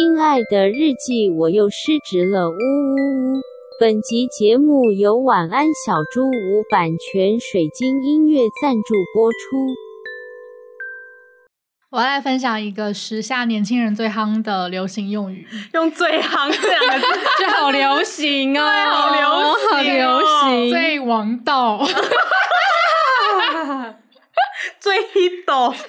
亲爱的日记，我又失职了，呜呜呜！本集节目由晚安小猪无版权水晶音乐赞助播出。我要来分享一个时下年轻人最夯的流行用语，用“最夯”这两个字就好流行哦，好流行，好流行，最王道，最 hit。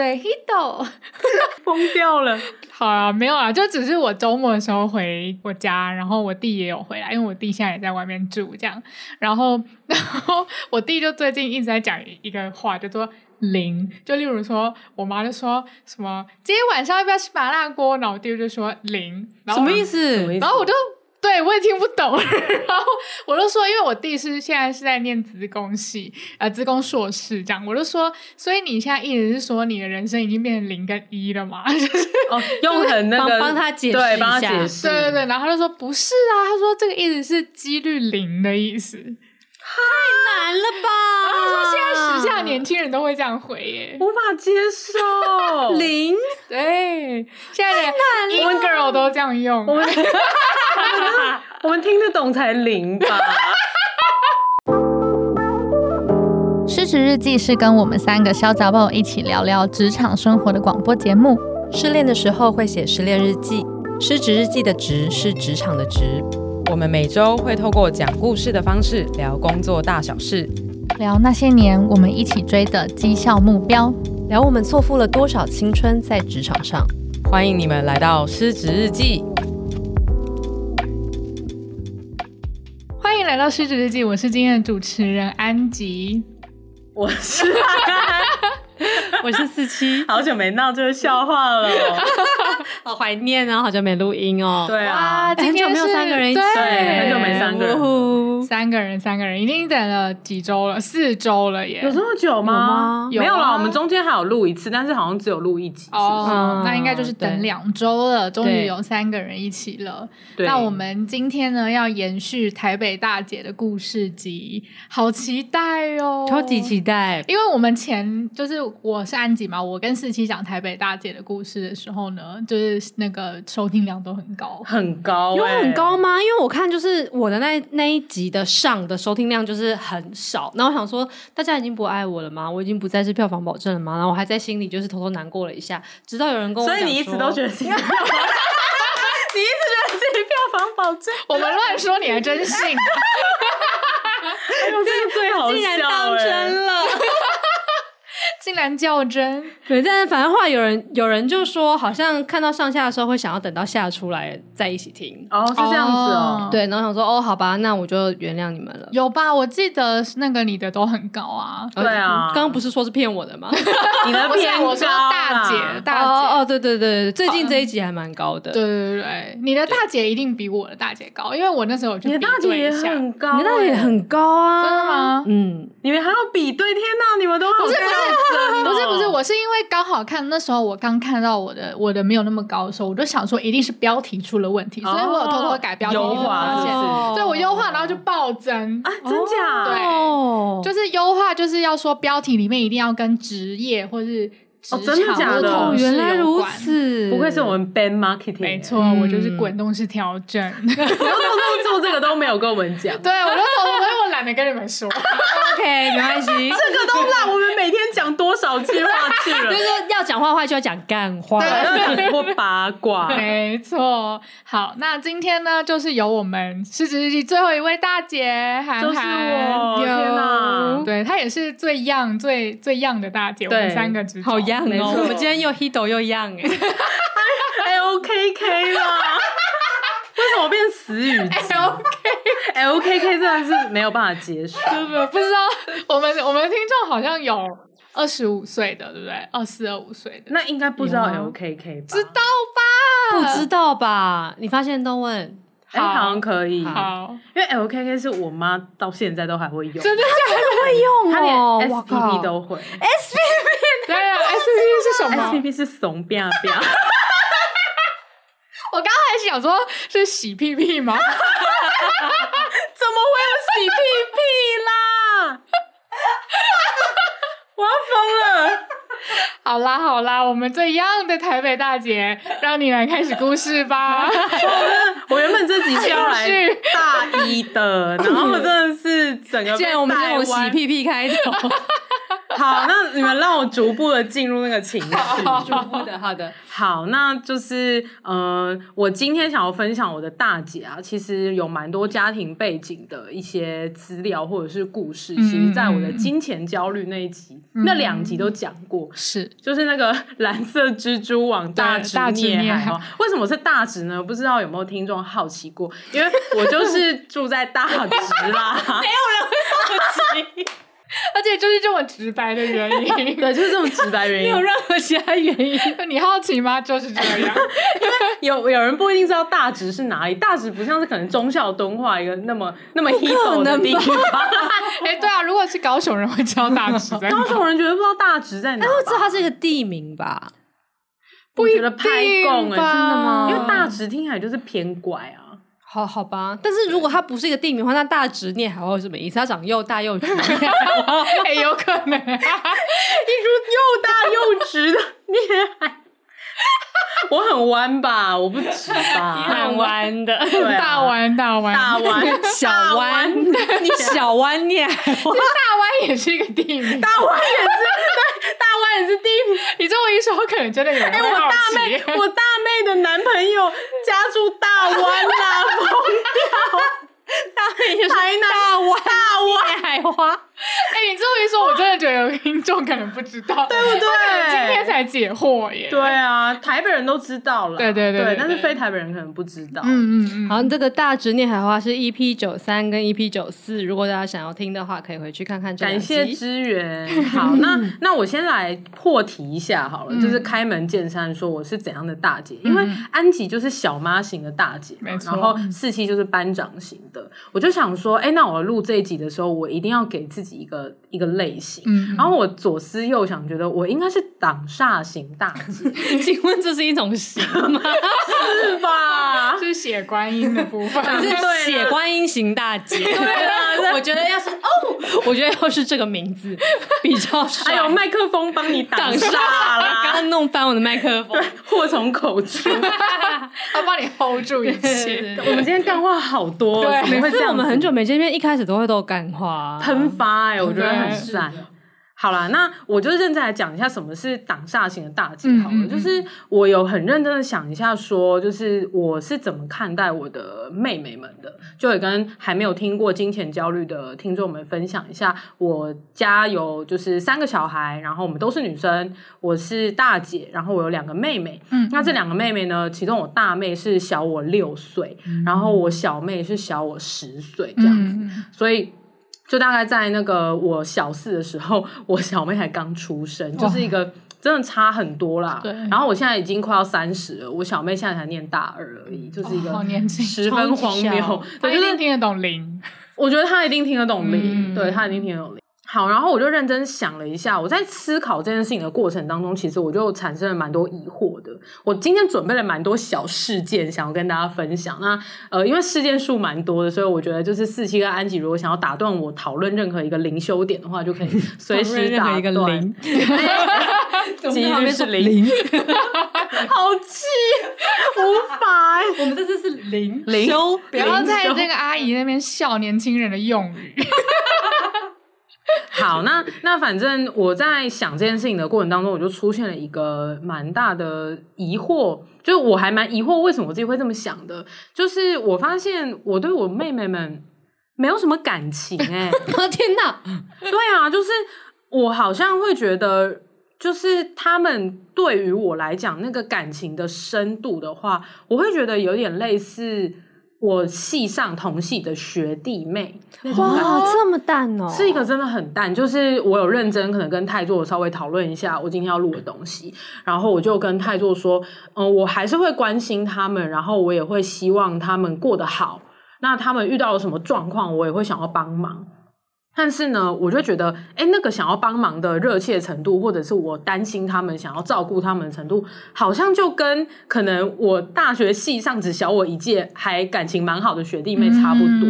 最 hit，疯掉了。好啊，没有啊，就只是我周末的时候回我家，然后我弟也有回来，因为我弟现在也在外面住，这样。然后，然后我弟就最近一直在讲一个话，叫做“零”，就例如说，我妈就说什么今天晚上要不要吃麻辣锅，然后我弟就说“零”，什么意思？然后我就。对，我也听不懂，然后我就说，因为我弟是现在是在念职工系，呃，职工硕士这样，我就说，所以你现在意思是说，你的人生已经变成零跟一了嘛？就是哦，用很那个帮 他解释对，一下，帮他解释，对对对，然后他就说不是啊，他说这个意思是几率零的意思，太难了吧？然后他说现在时下年轻人都会这样回耶，无法接受零，对，现在连 in girl 都这样用。我们 我们听得懂才零吧。失职日记是跟我们三个小杂宝一起聊聊职场生活的广播节目。失恋的时候会写失恋日记，失职日记的职是职场的职。我们每周会透过讲故事的方式聊工作大小事，聊那些年我们一起追的绩效目标，聊我们错付了多少青春在职场上。欢迎你们来到失职日记。欢迎来到失职日记，我是今天的主持人安吉，我是 我是四七，好久没闹这个笑话了，好怀念啊，好久没录音哦。对啊，很久没有三个人一起，对，很久没三个人，三个人，三个人，已经等了几周了，四周了耶，有这么久吗？有吗？没有啦，我们中间还有录一次，但是好像只有录一集。哦，那应该就是等两周了，终于有三个人一起了。那我们今天呢，要延续台北大姐的故事集，好期待哦，超级期待，因为我们前就是我。是安吉嘛？我跟四七讲台北大姐的故事的时候呢，就是那个收听量都很高，很高、欸，有很高吗？因为我看就是我的那那一集的上的收听量就是很少，然后我想说大家已经不爱我了吗？我已经不再是票房保证了吗？然后我还在心里就是偷偷难过了一下，直到有人跟我说，所以你一直都觉得自己票房，你一直觉得自己票房保证，我们乱说你还真信，哎呦，这个最好笑、欸，竟然当真了。竟然较真，对，但是反正后来有人有人就说，好像看到上下的时候会想要等到下出来再一起听。哦，是这样子哦。对，然后想说，哦，好吧，那我就原谅你们了。有吧？我记得那个你的都很高啊。对啊，刚刚不是说是骗我的吗？你的骗我说大姐，大姐，哦哦，对对对，最近这一集还蛮高的。对对对，你的大姐一定比我的大姐高，因为我那时候就你的大姐也很高，你的大姐也很高啊。真的吗？嗯，你们还要比对？天哪，你们都好高。不是 不是不是，我是因为刚好看那时候我刚看到我的我的没有那么高的时候，我就想说一定是标题出了问题，所以我有偷偷改标题，优化，对，我优化然后就暴增。啊，真假？对，就是优化就是要说标题里面一定要跟职业或是哦，真的假的？原来如此，不愧是我们 band marketing，没错，我就是滚动式调整，然后偷偷做这个都没有跟我们讲，对我就偷偷，所以我懒得跟你们说。OK，没关系，这个都让我们每天讲多少句话去了。就是说要讲话的话就要讲干话，对，要讲八卦。没错，好，那今天呢，就是由我们失职日记最后一位大姐韩韩，就是我，天哪，对，她也是最 young、最最 young 的大姐，我们三个之中。好 young 哦。我们今天又 hito 又 young 哎，L K K 啦，为什么变死语？L K L K K 真的是没有办法接受，不不知道我们我们听众好像有二十五岁的，对不对？二四二五岁的，那应该不知道有啊 LKK 吧？知道吧？不知道吧？你发现都问，哎，好像可以，好，因为 LKK 是我妈到现在都还会用，真的假的？会用她连哦，SPP 都会。对啊，SPP 是什么？SPP 是怂变变，我刚刚还想说是洗屁屁吗？怎么会有洗屁屁啦？我要疯了！好啦好啦，我们这样的台北大姐，让你来开始故事吧。我原本这集是要来大一的，然后真的是整个被既然我们用洗屁屁开头，好，那你们让我逐步的进入那个情绪。逐步的，好的，好，那就是呃，我今天想要分享我的大姐啊，其实有蛮多家庭背景的一些资料或者是故事，嗯其实在我的金钱焦虑那一集、嗯、那两集都讲过，是就是那个蓝色蜘蛛网大直大直孽孽海哦。为什么是大直呢？不知道有没有听众好奇过？因为我就是住在大直啦，没有人会好奇。而且就是这么直白的原因，对，就是这么直白原因，没有任何其他原因。你好奇吗？就是这样。因为有有人不一定知道大直是哪里，大直不像是可能中校敦化一个那么那么 hit 的地方。哎、欸，对啊，如果是高雄人会知道大直在哪，高雄人绝对不知道大直在哪，他会知道它是一个地名吧？不觉得拍供哎，真的吗？因为大直听起来就是偏怪啊。好好吧，但是如果它不是一个地名的话，那大直念还会什么意思？它长又大又直，哎，有可能、啊，一株又大又直的念海。我很弯吧？我不直吧？很弯的，大弯大弯大弯小弯，你小弯念大弯 也是一个地名，大湾也是对，大湾也是地名。你这么一说，可能真的有人。哎、欸，我大妹，我大妹的男朋友家住大湾啦，疯掉！大妹也是台南大湾大湾海花。哎、欸，你这么一说，我真的觉得有听众可能不知道，对不对？今天才解惑耶。对啊，台北人都知道了，对对对，但是非台北人可能不知道。嗯嗯嗯。好，这个大直念海花是 EP 九三跟 EP 九四，如果大家想要听的话，可以回去看看这。感谢支援。好，那那我先来破题一下好了，嗯、就是开门见山说我是怎样的大姐，嗯、因为安吉就是小妈型的大姐，没错。然后四期就是班长型的，我就想说，哎、欸，那我录这一集的时候，我一定要给自己一个。一个类型，嗯，然后我左思右想，觉得我应该是挡煞型大姐。请问这是一种型吗？是吧？是血观音的部分，是血观音型大姐。对啊，我觉得要是哦，我觉得要是这个名字比较帅。还有麦克风帮你挡煞啦，刚刚弄翻我的麦克风，祸从口出，他帮你 hold 住一切。我们今天干话好多，对，怎么会这样？我们很久没见面，一开始都会都干话喷发哎，我觉得。很赞，好啦，那我就认真来讲一下什么是挡煞型的大姐好了。嗯嗯嗯，就是我有很认真的想一下，说就是我是怎么看待我的妹妹们的，就也跟还没有听过金钱焦虑的听众们分享一下。我家有就是三个小孩，然后我们都是女生，我是大姐，然后我有两个妹妹。嗯，那这两个妹妹呢，其中我大妹是小我六岁，嗯，然后我小妹是小我十岁这样子，嗯，所以。就大概在那个我小四的时候，我小妹才刚出生，就是一个真的差很多啦。对。然后我现在已经快要三十了，我小妹现在才念大二而已，就是一个十分荒谬。她一定听得懂零，我觉得她一定听得懂零，嗯、对她一定听得懂零。好，然后我就认真想了一下，我在思考这件事情的过程当中，其实我就产生了蛮多疑惑的。我今天准备了蛮多小事件，想要跟大家分享。那呃，因为事件数蛮多的，所以我觉得就是四七跟安吉，如果想要打断我讨论任何一个灵修点的话，就可以 随时打断。一个零，几率是 零，好气，无法、欸。我们这次是零零修，不要在这个阿姨那边笑年轻人的用语。好，那那反正我在想这件事情的过程当中，我就出现了一个蛮大的疑惑，就我还蛮疑惑为什么我自己会这么想的，就是我发现我对我妹妹们没有什么感情、欸，哎，天哪，对啊，就是我好像会觉得，就是他们对于我来讲那个感情的深度的话，我会觉得有点类似我系上同系的学弟妹哇，这么淡哦，是一个真的很淡。就是我有认真可能跟太座稍微讨论一下我今天要录的东西，然后我就跟太座说，嗯，我还是会关心他们，然后我也会希望他们过得好。那他们遇到了什么状况，我也会想要帮忙。但是呢，我就觉得，哎，那个想要帮忙的热切程度，或者是我担心他们想要照顾他们的程度，好像就跟可能我大学系上只小我一届，还感情蛮好的学弟妹差不多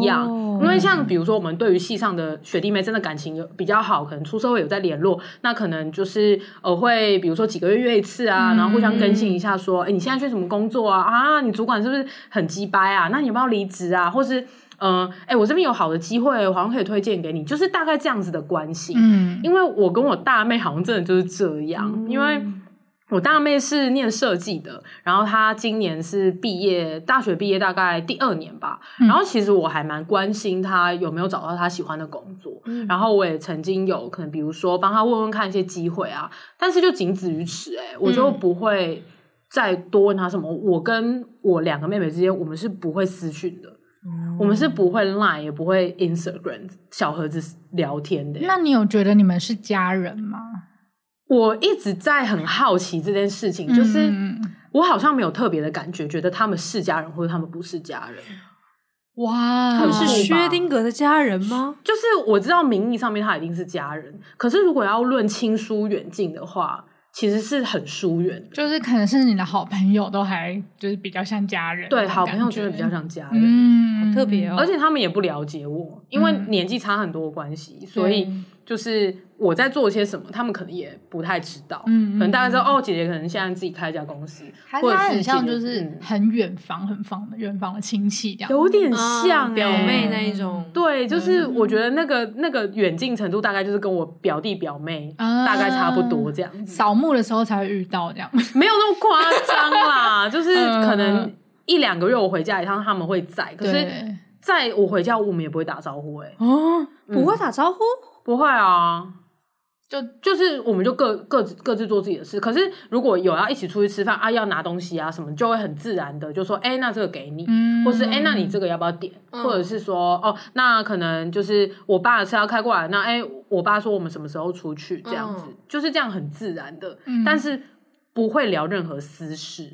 一样。因为像比如说，我们对于系上的学弟妹真的感情有比较好，可能出社会有在联络，那可能就是呃会比如说几个月约一次啊，然后互相更新一下，说，哎，你现在去什么工作啊？啊，你主管是不是很鸡掰啊？那你要不要离职啊？或是。嗯，哎、欸，我这边有好的机会，我好像可以推荐给你，就是大概这样子的关系。嗯，因为我跟我大妹好像真的就是这样，嗯、因为我大妹是念设计的，然后她今年是毕业，大学毕业大概第二年吧。嗯、然后其实我还蛮关心她有没有找到她喜欢的工作，嗯、然后我也曾经有可能，比如说帮她问问看一些机会啊，但是就仅止于此、欸，哎，我就不会再多问她什么。我跟我两个妹妹之间，我们是不会私讯的。我们是不会 Line 也不会 Instagram 小盒子聊天的。那你有觉得你们是家人吗？我一直在很好奇这件事情，就是我好像没有特别的感觉，觉得他们是家人或者他们不是家人。哇，他们是薛丁格的家人吗？就是我知道名义上面他一定是家人，可是如果要论亲疏远近的话。其实是很疏远，就是可能是你的好朋友都还就是比较像家人，对，好朋友就是比较像家人，嗯，好特别哦。而且他们也不了解我，因为年纪差很多的关系，嗯、所以就是。我在做些什么，他们可能也不太知道。嗯，可能大家知道哦，姐姐可能现在自己开一家公司，或者是很像就是很远房、很房的远房的亲戚这样，有点像表妹那一种。对，就是我觉得那个那个远近程度，大概就是跟我表弟表妹大概差不多这样。扫墓的时候才会遇到这样，没有那么夸张啦，就是可能一两个月我回家一趟，他们会在。可是在我回家，我们也不会打招呼。哎，哦，不会打招呼？不会啊。就就是，我们就各各自各自做自己的事。可是如果有要一起出去吃饭啊，要拿东西啊什么，就会很自然的就说，哎、欸，那这个给你，嗯、或是哎、欸，那你这个要不要点？嗯、或者是说，哦，那可能就是我爸的车要开过来，那哎、欸，我爸说我们什么时候出去这样子，嗯、就是这样很自然的，嗯、但是不会聊任何私事。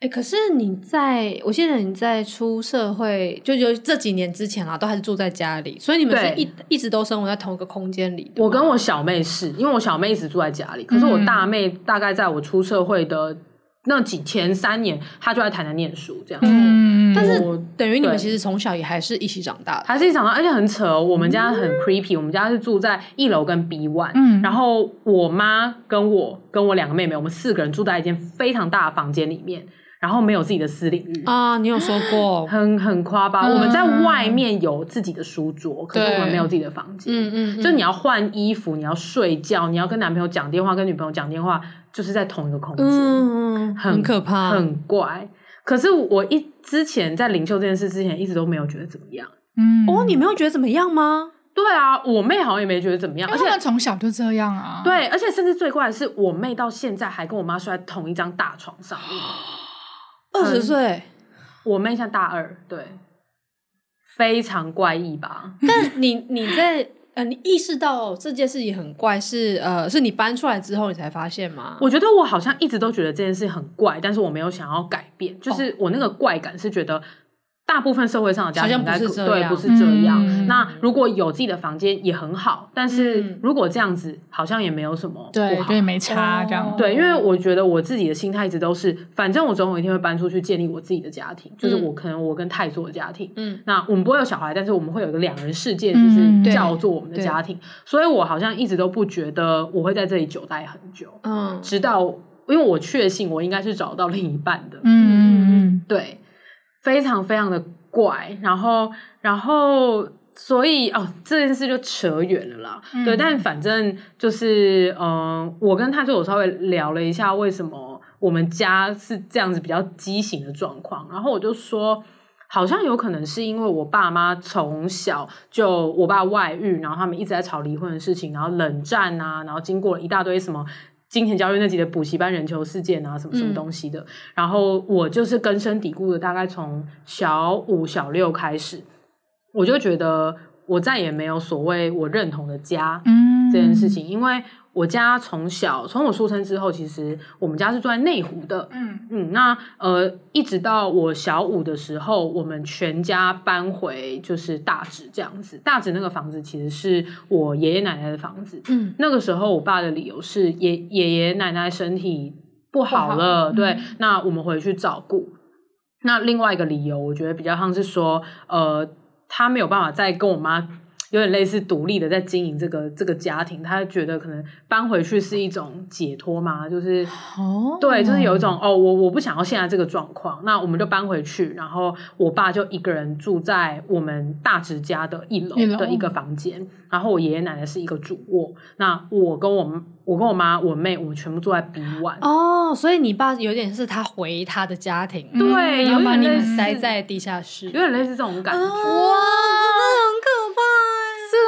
哎、欸，可是你在，我记得你在出社会，就就这几年之前啊，都还是住在家里，所以你们是一一直都生活在同一个空间里。我跟我小妹是因为我小妹一直住在家里，可是我大妹大概在我出社会的那几前三年，她就在台南念书这样子。嗯，但是等于你们其实从小也还是一起长大的，还是一起长大，而且很扯。我们家很 creepy，我们家是住在一楼跟 B one，嗯，然后我妈跟我跟我两个妹妹，我们四个人住在一间非常大的房间里面。然后没有自己的私领域啊，你有说过，很很夸吧。嗯、我们在外面有自己的书桌，可是我们没有自己的房间。嗯嗯，嗯就你要换衣服，你要睡觉，你要跟男朋友讲电话，跟女朋友讲电话，就是在同一个空间，嗯、很，很可怕，很怪。可是我一之前在领袖这件事之前，一直都没有觉得怎么样。嗯，哦，你没有觉得怎么样吗？对啊，我妹好像也没觉得怎么样，而且她从小就这样啊。对，而且甚至最怪的是，我妹到现在还跟我妈睡在同一张大床上面。二十岁，我妹像大二，对，非常怪异吧？但你你在呃，你意识到这件事情很怪是，呃，是你搬出来之后你才发现吗？我觉得我好像一直都觉得这件事很怪，但是我没有想要改变，就是我那个怪感是觉得。大部分社会上的家庭应该不是这样，对，不是这样。嗯、那如果有自己的房间也很好，但是如果这样子，好像也没有什么不好，对，对，没差这样。对，因为我觉得我自己的心态一直都是，反正我总有一天会搬出去建立我自己的家庭，就是我可能我跟太做的家庭。嗯，那我们不会有小孩，但是我们会有一个两人世界，就是叫做我们的家庭。嗯、所以我好像一直都不觉得我会在这里久待很久。嗯，直到因为我确信我应该是找到另一半的。嗯嗯嗯，对，非常非常的。怪，然后，然后，所以哦，这件事就扯远了啦。嗯、对，但反正就是，嗯、呃，我跟他就有稍微聊了一下，为什么我们家是这样子比较畸形的状况。然后我就说，好像有可能是因为我爸妈从小就我爸外遇，然后他们一直在吵离婚的事情，然后冷战啊，然后经过了一大堆什么金钱教育那集的补习班人球事件啊，什么什么东西的。嗯、然后我就是根深蒂固的，大概从小五、小六开始，我就觉得我再也没有所谓我认同的家，嗯，这件事情，因为。我家从小从我出生之后，其实我们家是住在内湖的。嗯嗯，那呃，一直到我小五的时候，我们全家搬回就是大直这样子。大直那个房子其实是我爷爷奶奶的房子。嗯，那个时候我爸的理由是爷爷爷奶奶身体不好了，好对，嗯、那我们回去照顾。那另外一个理由，我觉得比较像是说，呃，他没有办法再跟我妈。有点类似独立的在经营这个这个家庭，他觉得可能搬回去是一种解脱嘛，就是哦，对，就是有一种哦，我我不想要现在这个状况，那我们就搬回去，然后我爸就一个人住在我们大侄家的一楼的一个房间，然后我爷爷奶奶是一个主卧，那我跟我我跟我妈我妹我们全部住在 B one 哦，所以你爸有点是他回他的家庭，对，然后把你们塞在地下室，有点类似这种感觉，哇，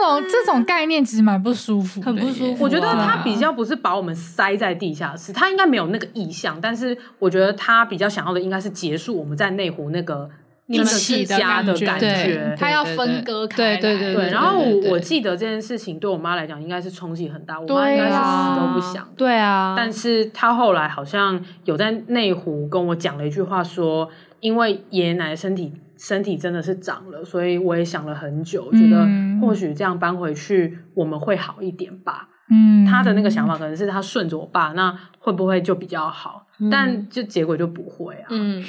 种这种概念其实蛮不舒服，很不舒服。我觉得他比较不是把我们塞在地下室，他应该没有那个意向。但是我觉得他比较想要的应该是结束我们在内湖那个一起家的感觉。他要分割开，对对对。然后我记得这件事情对我妈来讲应该是冲击很大，我妈应该是死都不想。对啊。但是他后来好像有在内湖跟我讲了一句话，说因为爷爷奶奶身体。身体真的是长了，所以我也想了很久，觉得或许这样搬回去我们会好一点吧。嗯，他的那个想法可能是他顺着我爸，那会不会就比较好？嗯，但就结果就不会啊。嗯。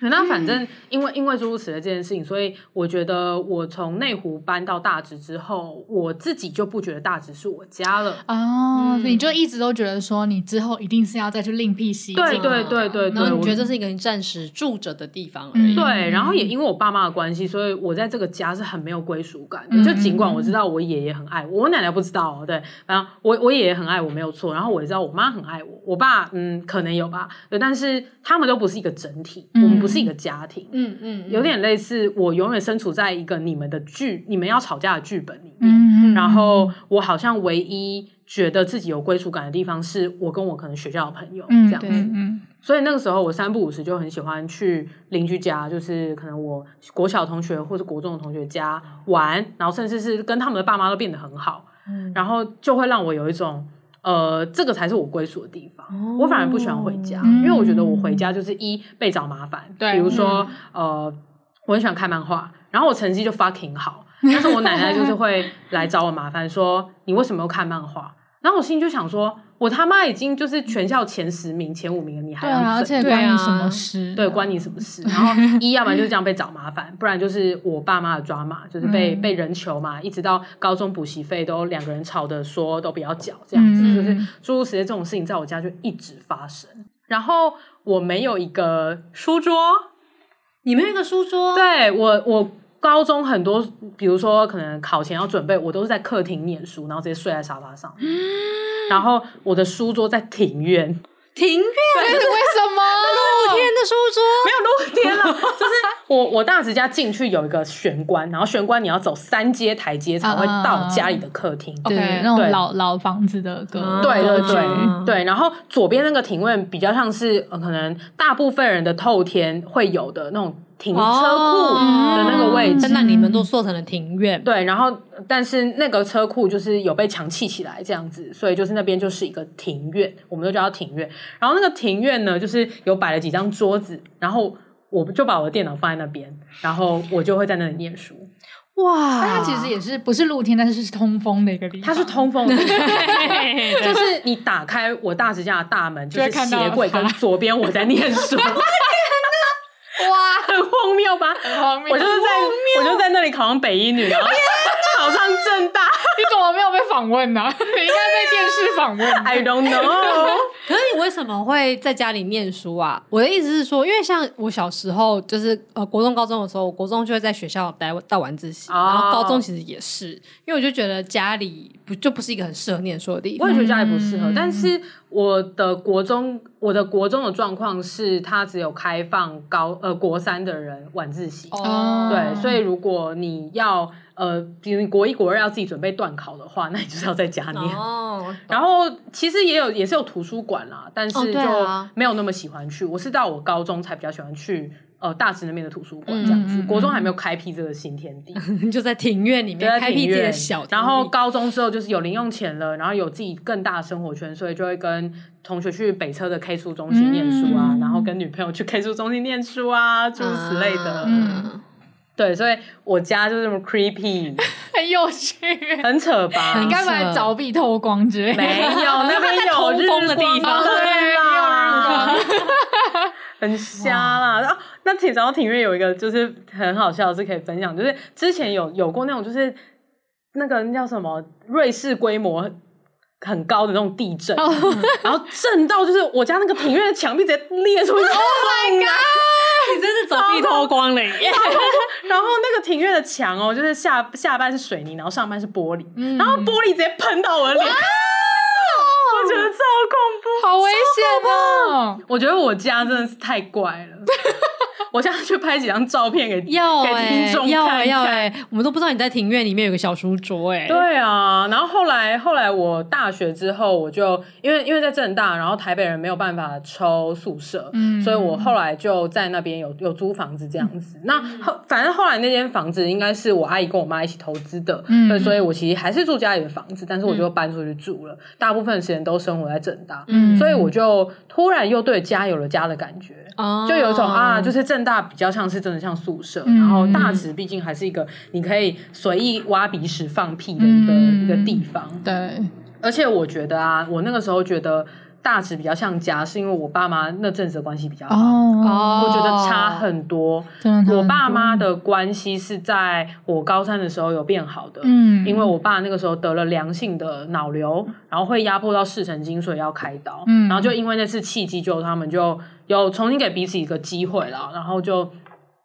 那反正因为因为诸如此类这件事情，所以我觉得我从内湖搬到大直之后，我自己就不觉得大直是我家了哦。你就一直都觉得说，你之后一定是要再去另辟蹊径。对对对对，然后你觉得这是一个你暂时住着的地方而已。对，然后也因为我爸妈的关系，所以我在这个家是很没有归属感的。就尽管我知道我爷爷很爱我，我奶奶不知道哦。对，然后我我爷爷很爱我没有错，然后我也知道我妈很爱我，我爸嗯可能有吧，对，但是他们都不是一个整体，我们不是。一个家庭，嗯嗯，有点类似我永远身处在一个你们的剧，你们要吵架的剧本里面，嗯嗯，然后我好像唯一觉得自己有归属感的地方，是我跟我可能学校的朋友这样子，嗯，嗯，所以那个时候我三不五时就很喜欢去邻居家，就是可能我国小同学或者国中的同学家玩，然后甚至是跟他们的爸妈都变得很好，嗯，然后就会让我有一种。呃，这个才是我归属的地方。哦、我反而不喜欢回家，嗯、因为我觉得我回家就是一被找麻烦。对，比如说，嗯、呃，我很喜欢看漫画，然后我成绩就 fucking 好，但是我奶奶就是会来找我麻烦，说你为什么要看漫画？然后我心里就想说。我他妈已经就是全校前十名、前五名了，你还要整？而且关你什么事？对，关你什么事？然后一，要不然就是这样被找麻烦，不然就是我爸妈的抓马，就是被被人求嘛，一直到高中补习费都两个人吵的说都不要缴，这样子就是诸如此类这种事情，在我家就一直发生。然后我没有一个书桌，你没有一个书桌？对，我我。高中很多，比如说可能考前要准备，我都是在客厅念书，然后直接睡在沙发上。嗯、然后我的书桌在庭院，庭院对是为什么？露天的书桌没有露天了，就是我我大直家进去有一个玄关，然后玄关你要走三阶台阶才会到家里的客厅。对、uh, uh, 那种老老房子的歌，uh, 对对对、uh, 对。然后左边那个庭院比较像是、呃、可能大部分人的透天会有的那种。停车库的那个位置，那你们都做成了庭院。对，然后但是那个车库就是有被墙砌起来这样子，所以就是那边就是一个庭院，我们都叫它庭院。然后那个庭院呢，就是有摆了几张桌子，然后我就把我的电脑放在那边，然后我就会在那里念书。哇，它其实也是不是露天，但是是通风的一个地方。它是通风的，就是你打开我大直家的大门，就是鞋柜跟左边我在念书。荒谬吧？很荒谬。我就是在，我就在那里考上北医女，然后 考上正大。你怎么没有被访问呢？你应该被电视访问。I don't know。可是你为什么会在家里念书啊？我的意思是说，因为像我小时候，就是呃，国中、高中的时候，我国中就会在学校待到晚自习，然后高中其实也是，因为我就觉得家里不就不是一个很适合念书的地方。我也觉得家里不适合，但是我的国中，我的国中的状况是，它只有开放高呃国三的人晚自习。哦，对，所以如果你要。呃，比如你国一国二要自己准备段考的话，那你就是要在家念。哦，然后其实也有也是有图书馆啦，但是就没有那么喜欢去。我是到我高中才比较喜欢去呃大直那边的图书馆这样子。嗯嗯嗯国中还没有开辟这个新天地，就在庭院里面开辟自己的小，然后高中之后就是有零用钱了，然后有自己更大的生活圈，所以就会跟同学去北车的 K 书中心念书啊，嗯然后跟女朋友去 K 书中心念书啊，诸如此类的。嗯，对，所以我家就是这么 creepy，很有趣。很扯吧？你该不会凿壁透光之类的？没有，那边有 日的地方光对啦有很瞎啦。然后那挺然后庭院有一个就是很好笑的是可以分享，就是之前有有过那种就是那个那叫什么瑞士规模。很高的那种地震，然后震到就是我家那个庭院的墙壁直接裂出去。Oh my god！你真是走地偷光了耶！然后那个庭院的墙哦，就是下下半是水泥，然后上半是玻璃，然后玻璃直接喷到我的脸，我觉得超恐怖，好危险哦！我觉得我家真的是太怪了。我现在去拍几张照片给给要给、听众要哎、看看。要哎、我们都不知道你在庭院里面有个小书桌哎、对啊，然后后来后来我大学之后，我就因为因为在政大，然后台北人没有办法抽宿舍，嗯所以我后来就在那边有有租房子这样子。那后反正后来那间房子应该是我阿姨跟我妈一起投资的，嗯对，所以我其实还是住家里的房子，但是我就搬出去住了，大部分时间都生活在政大，嗯所以我就突然又对家有了家的感觉。哦就有一种啊，就是政大比较像是真的像宿舍，嗯然后大直毕竟还是一个你可以随意挖鼻屎放屁的一个、嗯。一个地方。对，而且我觉得啊，我那个时候觉得大直比较像家，是因为我爸妈那阵子的关系比较好。哦，我觉得差很多，真的差很多。我爸妈的关系是在我高三的时候有变好的，嗯。因为我爸那个时候得了良性的脑瘤，然后会压迫到视神经，所以要开刀，嗯。然后就因为那次契机，就他们就有重新给彼此一个机会了，然后就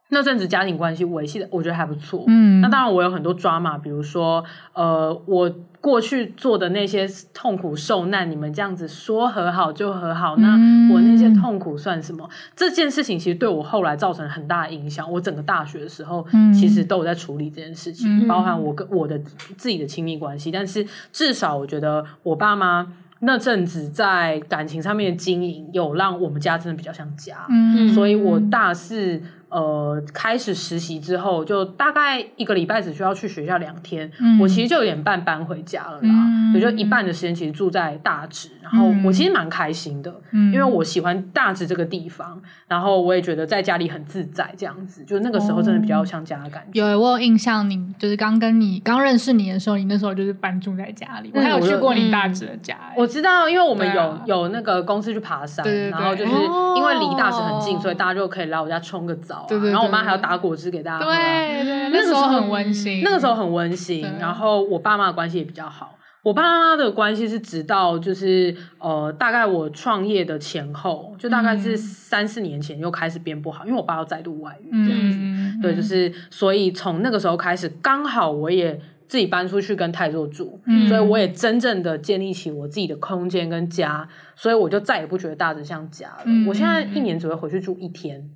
那阵子家庭关系维系的，我觉得还不错，嗯那当然我有很多 drama，比如说呃，我过去做的那些痛苦受难，你们这样子说和好就和好，那嗯我那些痛苦算什么？这件事情其实对我后来造成很大的影响。我整个大学的时候，嗯其实都有在处理这件事情，嗯包含我跟我的自己的亲密关系。但是至少我觉得我爸妈那阵子在感情上面的经营，有让我们家真的比较像家。嗯所以我大四呃开始实习之后，就大概一个礼拜只需要去学校两天，嗯我其实就有点半搬回家了啦。嗯也就一半的时间其实住在大直，然后我其实蛮开心的，嗯因为我喜欢大直这个地方，然后我也觉得在家里很自在，这样子，就那个时候真的比较像家的感觉。有我有印象，你就是刚跟你刚认识你的时候，你那时候就是搬住在家里，我还有去过你大直的家、欸我知道，因为我们有、啊有那个公司去爬山，对对对然后就是哦因为离大直很近，所以大家就可以来我家冲个澡、啊，对对对然后我妈还要打果汁给大家喝、啊。对对，那个时候很温馨，那个时候很温馨，然后我爸妈的关系也比较好。我爸妈的关系是直到就是呃，大概我创业的前后，就大概是三四年前又开始变不好，因为我爸要再度外遇这样子。嗯，对，就是所以从那个时候开始，刚好我也自己搬出去跟泰座住，嗯所以我也真正的建立起我自己的空间跟家，所以我就再也不觉得大直像家了。嗯我现在一年只会回去住一天，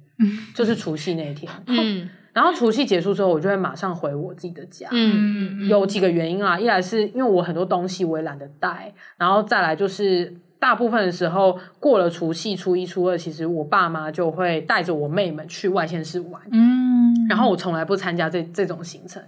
就是除夕那一天。嗯然后除夕结束之后，我就会马上回我自己的家。嗯嗯有几个原因啊，一来是因为我很多东西我也懒得带，然后再来就是大部分的时候过了除夕、初一、初二，其实我爸妈就会带着我妹们去外县市玩，嗯，然后我从来不参加这这种行程。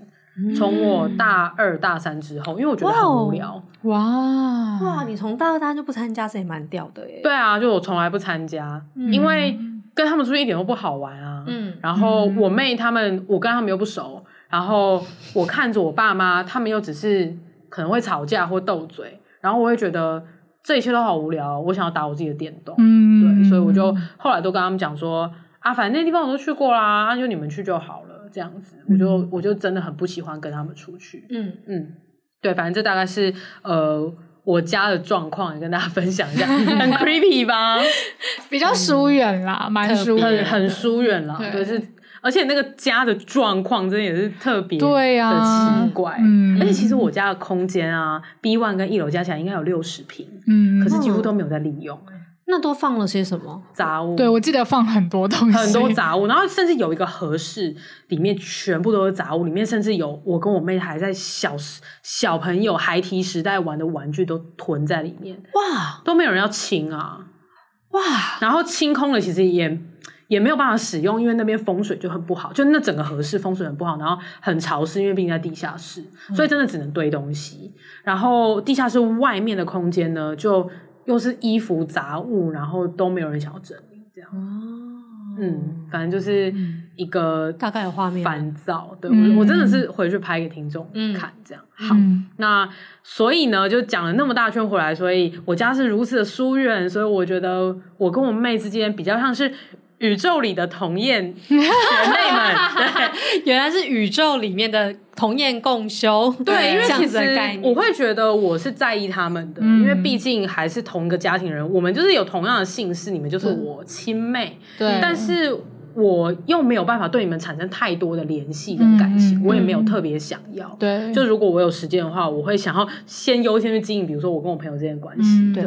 从我大二大三之后，因为我觉得很无聊。哇哇，你从大二大三就不参加，这也蛮屌的耶。对啊，就我从来不参加，因为跟他们出去一点都不好玩啊。嗯然后我妹他们，我跟他们又不熟，然后我看着我爸妈，他们又只是可能会吵架或斗嘴，然后我会觉得这一切都好无聊，我想要打我自己的电动。嗯，对，所以我就后来都跟他们讲说啊，反正那地方我都去过啦，那就你们去就好了，这样子，我就我就真的很不喜欢跟他们出去。嗯嗯，对，反正这大概是呃我家的状况，也跟大家分享一下，很 creepy 吧？比较疏远啦，蛮疏远，很很疏远啦，对对，是，而且那个家的状况真的也是特别对呀的奇怪，嗯而且其实我家的空间啊，B one 跟一楼加起来应该有六十平，嗯，可是几乎都没有在利用。那都放了些什么杂物？对，我记得放很多东西，很多杂物，然后甚至有一个和室，里面全部都是杂物，里面甚至有我跟我妹还在小小朋友孩提时代玩的玩具都囤在里面，哇，都没有人要清啊，哇，然后清空了，其实也也没有办法使用，因为那边风水就很不好，就那整个和室风水很不好，然后很潮湿，因为毕竟在地下室，所以真的只能堆东西。嗯、然后地下室外面的空间呢，就。又是衣服杂物，然后都没有人想要整理，这样。哦，嗯，反正就是一个大概的画面，烦躁。对，我我真的是回去拍给听众看，这样。好，那所以呢，就讲了那么大圈回来，所以我家是如此的疏远，所以我觉得我跟我妹之间比较像是。宇宙里的童燕学妹们，对，原来是宇宙里面的童燕共修。对，因为其实我会觉得我是在意他们的，嗯、因为毕竟还是同一个家庭人，我们就是有同样的姓氏，你们就是我亲妹。对，但是我又没有办法对你们产生太多的联系跟感情，嗯、我也没有特别想要。对，就如果我有时间的话，我会想要先优先去经营，比如说我跟我朋友之间的关系。对。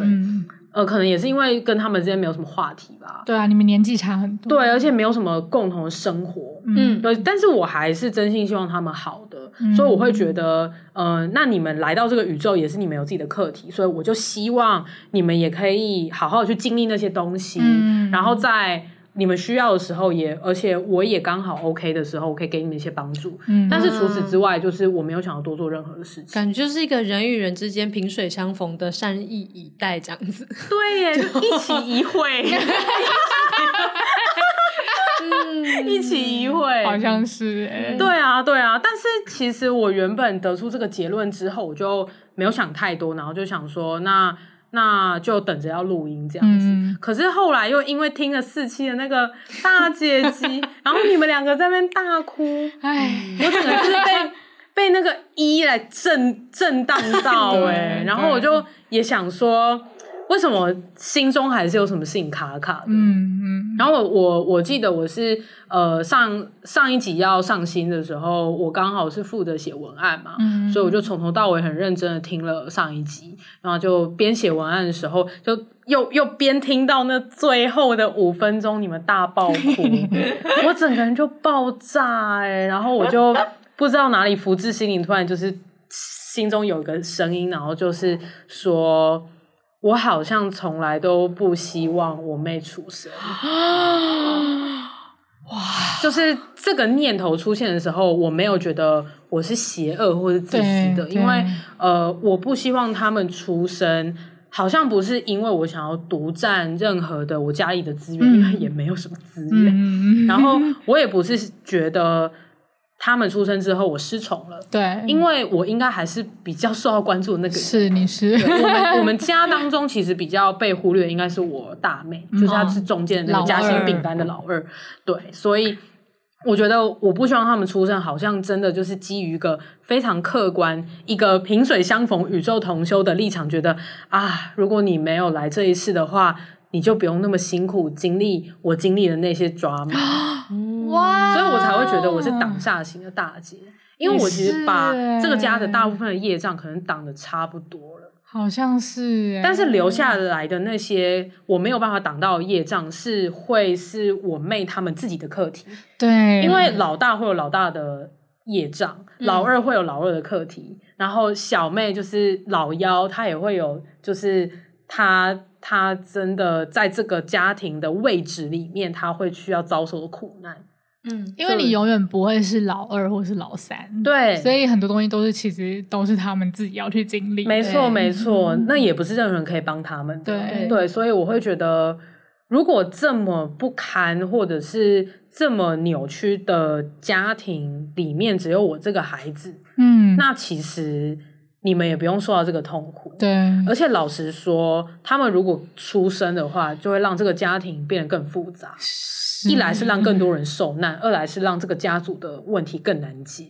嗯呃，可能也是因为跟他们之间没有什么话题吧。对啊，你们年纪差很多。对，而且没有什么共同的生活。嗯，对。但是我还是真心希望他们好的，嗯、所以我会觉得，呃，那你们来到这个宇宙也是你们有自己的课题，所以我就希望你们也可以好好的去经历那些东西，嗯、然后在。你们需要的时候也，而且我也刚好 OK 的时候，我可以给你们一些帮助。嗯，但是除此之外，就是我没有想要多做任何的事情。感觉就是一个人与人之间萍水相逢的善意以待这样子。对耶，一起一会，嗯，一起一会，好像是哎。对啊，对啊。但是其实我原本得出这个结论之后，我就没有想太多，然后就想说那。那就等着要录音这样子，嗯、可是后来又因为听了四期的那个大姐集，然后你们两个在那边大哭，哎，我整个就是被 被那个一来震震荡到哎、欸，然后我就也想说。为什么心中还是有什么事情卡卡的？嗯嗯。然后我我我记得我是呃上上一集要上新的时候，我刚好是负责写文案嘛，嗯，所以我就从头到尾很认真的听了上一集，然后就边写文案的时候，就又又边听到那最后的五分钟你们大爆哭，我整个人就爆炸哎、欸，然后我就不知道哪里福至心灵，突然就是心中有一个声音，然后就是说。我好像从来都不希望我妹出生，哇！就是这个念头出现的时候，我没有觉得我是邪恶或者自私的，因为呃，我不希望他们出生，好像不是因为我想要独占任何的我家里的资源，嗯、因为也没有什么资源，嗯、然后我也不是觉得。他们出生之后，我失宠了。对，因为我应该还是比较受到关注的那个人。是，你是。我们 我们家当中其实比较被忽略，应该是我大妹，嗯、就是她是中间的那个夹心饼干的老二。对，所以我觉得我不希望他们出生，好像真的就是基于一个非常客观、一个萍水相逢、宇宙同修的立场，觉得啊，如果你没有来这一次的话，你就不用那么辛苦经历我经历的那些 drama。哇！所以我才会觉得我是挡煞型的大姐，因为我其实把这个家的大部分的业障可能挡的差不多了，好像是。但是留下来的那些我没有办法挡到的业障，是会是我妹他们自己的课题。对，因为老大会有老大的业障，老二会有老二的课题，嗯、然后小妹就是老幺，她也会有，就是她。他真的在这个家庭的位置里面，他会需要遭受的苦难。嗯，因为你永远不会是老二或是老三，对，所以很多东西都是其实都是他们自己要去经历。没错，没错，那也不是任何人可以帮他们的。对，对，所以我会觉得，如果这么不堪或者是这么扭曲的家庭里面只有我这个孩子，嗯，那其实。你们也不用受到这个痛苦，对。而且老实说，他们如果出生的话，就会让这个家庭变得更复杂。一来是让更多人受难，二来是让这个家族的问题更难解。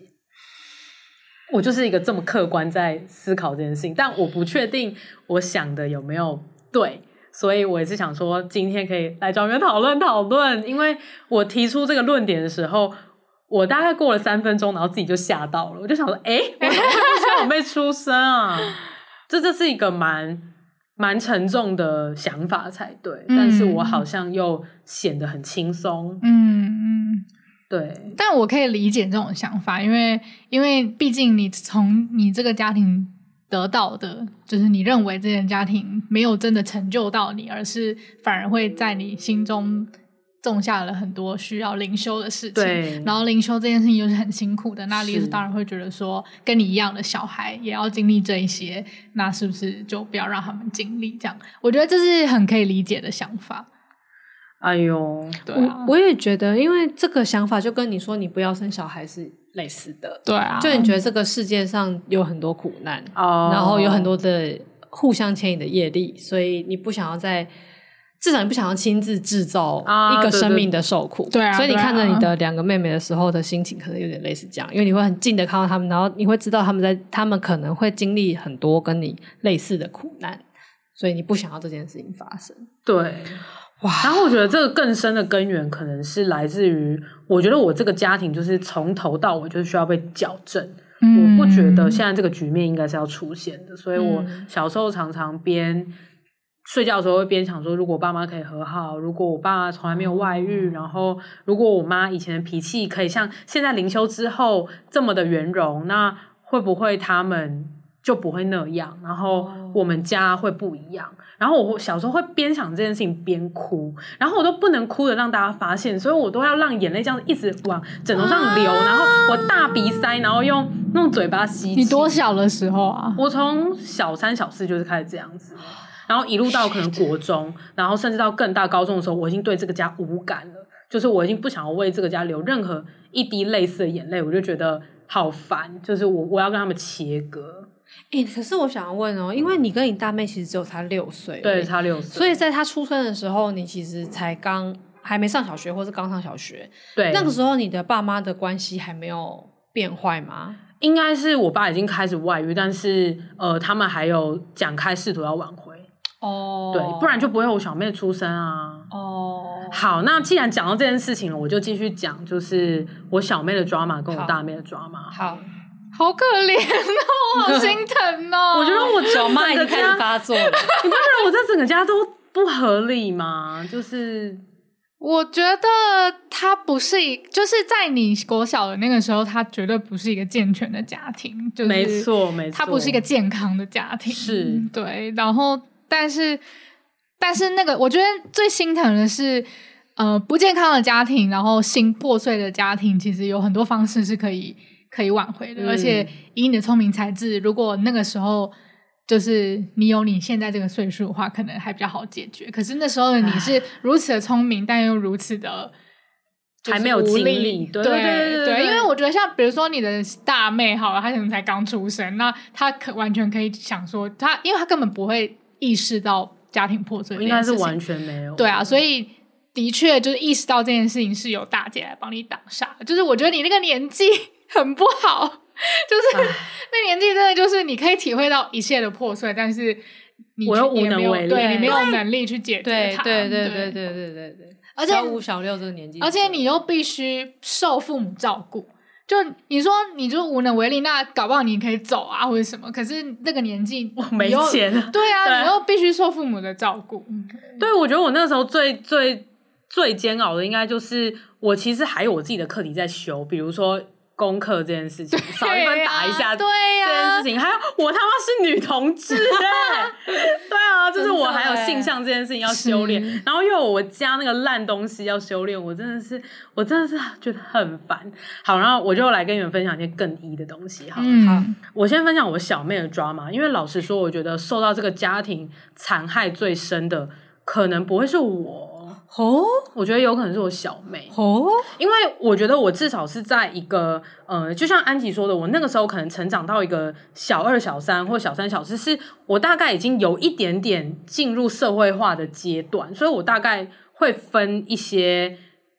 我就是一个这么客观在思考这件事情，但我不确定我想的有没有对，所以我也是想说，今天可以来找你们讨论讨论，因为我提出这个论点的时候。我大概过了三分钟，然后自己就吓到了。我就想说，哎、欸，我怎么会不希望我妹出生啊？这这是一个蛮蛮沉重的想法才对，嗯、但是我好像又显得很轻松。嗯嗯，对。但我可以理解这种想法，因为因为毕竟你从你这个家庭得到的，就是你认为这件家庭没有真的成就到你，而是反而会在你心中。种下了很多需要灵修的事情，然后灵修这件事情又是很辛苦的，那丽丝当然会觉得说，跟你一样的小孩也要经历这一些，那是不是就不要让他们经历？这样，我觉得这是很可以理解的想法。哎呦，对啊，我，我也觉得，因为这个想法就跟你说你不要生小孩是类似的，对啊，就你觉得这个世界上有很多苦难，哦，然后有很多的互相牵引的业力，所以你不想要在。至少你不想要亲自制造一个生命的受苦，对啊，所以你看着你的两个妹妹的时候的心情，可能有点类似这样，因为你会很近的看到他们，然后你会知道他们在，他们可能会经历很多跟你类似的苦难，所以你不想要这件事情发生。对，哇！然后我觉得这个更深的根源，可能是来自于，我觉得我这个家庭就是从头到尾就需要被矫正，嗯，我不觉得现在这个局面应该是要出现的，所以我小时候常常边。睡觉的时候会边想说，如果我爸妈可以和好，如果我爸妈从来没有外遇，然后如果我妈以前的脾气可以像现在灵修之后这么的圆融，那会不会他们就不会那样？然后我们家会不一样？然后我小时候会边想这件事情边哭，然后我都不能哭的让大家发现，所以我都要让眼泪这样一直往枕头上流，然后我大鼻塞，然后用用嘴巴吸。你多小的时候啊？我从小三小四就是开始这样子。然后一路到可能国中，然后甚至到更大高中的时候，我已经对这个家无感了，就是我已经不想要为这个家流任何一滴类似的眼泪，我就觉得好烦，就是我我要跟他们切割。哎、欸，可是我想要问哦，因为你跟你大妹其实只有差六岁，对，差六岁，所以在她出生的时候，你其实才刚还没上小学，或是刚上小学，对，那个时候你的爸妈的关系还没有变坏吗？应该是我爸已经开始外遇，但是呃，他们还有讲开试图要挽回。哦，对，不然就不会有我小妹出生啊。哦，好，那既然讲到这件事情了，我就继续讲，就是我小妹的 drama 跟我大妹的 drama。好，好可怜哦，好心疼哦。我觉得我小妈已经开始发作了，你不觉得我这整个家都不合理吗？就是我觉得他不是一，就是在你国小的那个时候，他绝对不是一个健全的家庭，就是没错没错，他不是一个健康的家庭，是对，然后。但是，但是那个，我觉得最心疼的是，呃，不健康的家庭，然后心破碎的家庭，其实有很多方式是可以可以挽回的。嗯、而且，以你的聪明才智，如果那个时候就是你有你现在这个岁数的话，可能还比较好解决。可是那时候的你是如此的聪明，但又如此的还没有经历，对对对，对，对，因为我觉得像比如说你的大妹，好了，她可能才刚出生，那她可完全可以想说，她因为她根本不会。意识到家庭破碎应该是完全没有。对啊，所以的确就是意识到这件事情是有大姐来帮你挡下。就是我觉得你那个年纪很不好，就是那年纪真的就是你可以体会到一切的破碎，但是你又也没有对，没有能力去解决它。对对对对对对对，而且小五小六这个年纪，而且你又必须受父母照顾。就你说，你就无能为力，那搞不好你可以走啊，或者什么。可是那个年纪，我没钱。对啊，对你又必须受父母的照顾。对，我觉得我那时候最最最煎熬的，应该就是我其实还有我自己的课题在修，比如说。功课这件事情，少一分打一下。对呀，这件事情，还有我他妈是女同志哎，对啊，就是我还有性向这件事情要修炼，然后又有我家那个烂东西要修炼，我真的是，我真的是觉得很烦。好，然后我就来跟你们分享一些更一的东西。好，嗯、好，我先分享我小妹的 drama，因为老实说，我觉得受到这个家庭残害最深的，可能不会是我。哦，oh? 我觉得有可能是我小妹哦，oh? 因为我觉得我至少是在一个呃，就像安吉说的，我那个时候可能成长到一个小二、小三或小三、小四，是我大概已经有一点点进入社会化的阶段，所以我大概会分一些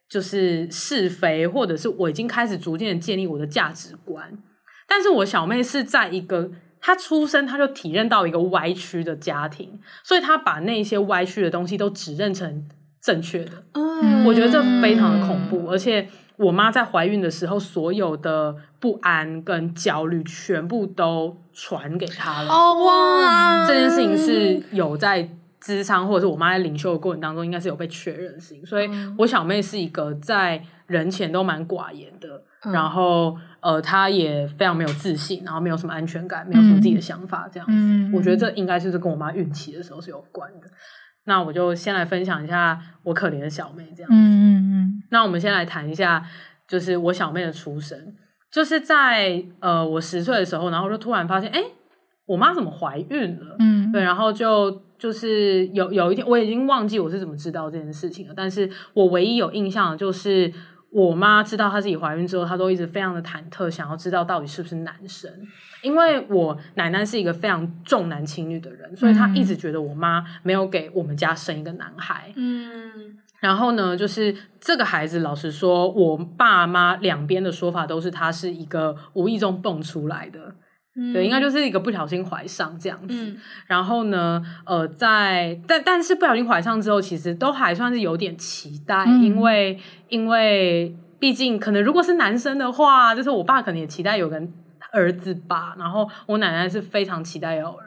就是是非，或者是我已经开始逐渐的建立我的价值观。但是我小妹是在一个她出生，她就体认到一个歪曲的家庭，所以她把那些歪曲的东西都指认成。正确的，嗯，我觉得这非常的恐怖，而且我妈在怀孕的时候，所有的不安跟焦虑全部都传给她了。哦哇，这件事情是有在咨商，或者是我妈在领袖的过程当中，应该是有被确认的事情。所以，我小妹是一个在人前都蛮寡言的，嗯、然后呃，她也非常没有自信，然后没有什么安全感，没有什么自己的想法，这样子。嗯、我觉得这应该是跟我妈孕期的时候是有关的。那我就先来分享一下我可怜的小妹这样子。嗯嗯，那我们先来谈一下，就是我小妹的出生，就是在呃我十岁的时候，然后就突然发现，哎，我妈怎么怀孕了？嗯，对，然后就就是有有一天，我已经忘记我是怎么知道这件事情了，但是我唯一有印象的就是。我妈知道她自己怀孕之后，她都一直非常的忐忑，想要知道到底是不是男生。因为我奶奶是一个非常重男轻女的人，所以她一直觉得我妈没有给我们家生一个男孩。嗯，然后呢，就是这个孩子，老实说，我爸妈两边的说法都是他是一个无意中蹦出来的。对，应该就是一个不小心怀上这样子，嗯、然后呢，呃，在但但是不小心怀上之后，其实都还算是有点期待，嗯、因为因为毕竟可能如果是男生的话，就是我爸可能也期待有个儿子吧，然后我奶奶是非常期待有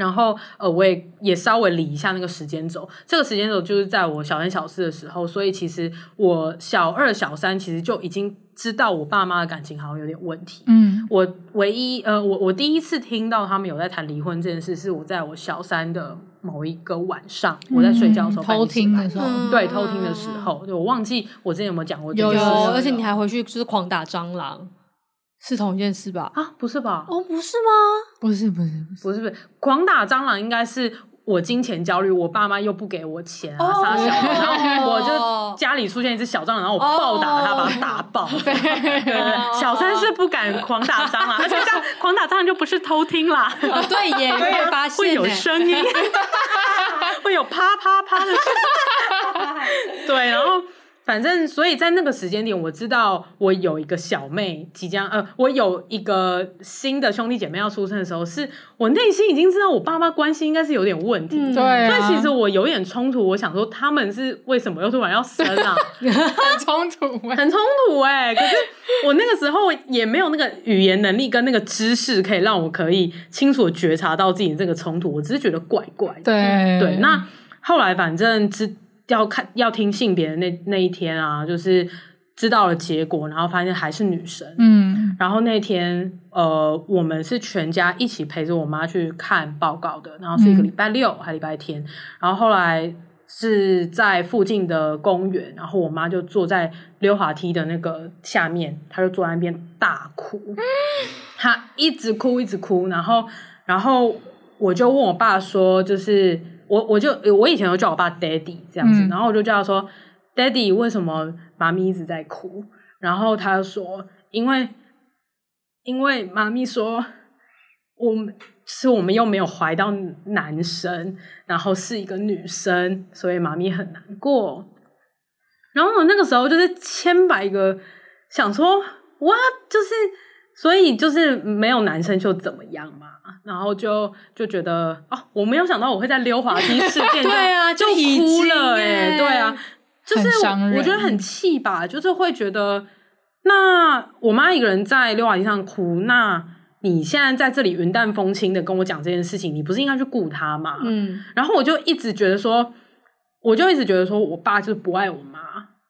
然后呃，我也也稍微理一下那个时间轴，这个时间轴就是在我小三小四的时候，所以其实我小二小三其实就已经。知道我爸妈的感情好像有点问题。嗯，我唯一呃，我我第一次听到他们有在谈离婚这件事，是我在我小三的某一个晚上，嗯、我在睡觉的时候偷听的时候，嗯、对，偷听的时候，对，我忘记我之前有没有讲过这件事。有，有，而且你还回去就是狂打蟑螂，是同一件事吧？啊，不是吧？哦，不是吗？不是，不是，不是，不是，狂打蟑螂应该是。我金钱焦虑，我爸妈又不给我钱啊，杀小孩，然后我就家里出现一只小蟑螂，然后我暴打他，把他打爆。对对对，小三是不敢狂打蟑螂，而且这样狂打蟑螂就不是偷听啦。对耶，会发现会有声音，会有啪啪啪的声音。对，然后。反正，所以在那个时间点，我知道我有一个小妹即将，呃，我有一个新的兄弟姐妹要出生的时候，是我内心已经知道我爸妈关系应该是有点问题，嗯、对、啊，所以其实我有点冲突。我想说，他们是为什么又突然要生啊？很冲突，很冲突哎、欸！可是我那个时候也没有那个语言能力跟那个知识，可以让我可以清楚的觉察到自己的这个冲突。我只是觉得怪怪的。对对，那后来反正之。要看要听性别的那那一天啊，就是知道了结果，然后发现还是女生。嗯，然后那天呃，我们是全家一起陪着我妈去看报告的，然后是一个礼拜六还礼拜天，然后后来是在附近的公园，然后我妈就坐在溜滑梯的那个下面，她就坐在那边大哭，她一直哭一直哭，然后然后我就问我爸说，就是。我我就我以前都叫我爸 Daddy 这样子，嗯、然后我就叫他说 Daddy，为什么妈咪一直在哭？然后他就说，因为因为妈咪说，我们是我们又没有怀到男生，然后是一个女生，所以妈咪很难过。然后我那个时候就是千百个想说，哇，就是所以就是没有男生就怎么样嘛。然后就就觉得哦，我没有想到我会在溜滑梯事件 对啊，就哭了哎，对啊，就是我觉得很气吧，就是会觉得，那我妈一个人在溜滑梯上哭，那你现在在这里云淡风轻的跟我讲这件事情，你不是应该去顾她吗？嗯，然后我就一直觉得说，我就一直觉得说我爸就是不爱我妈，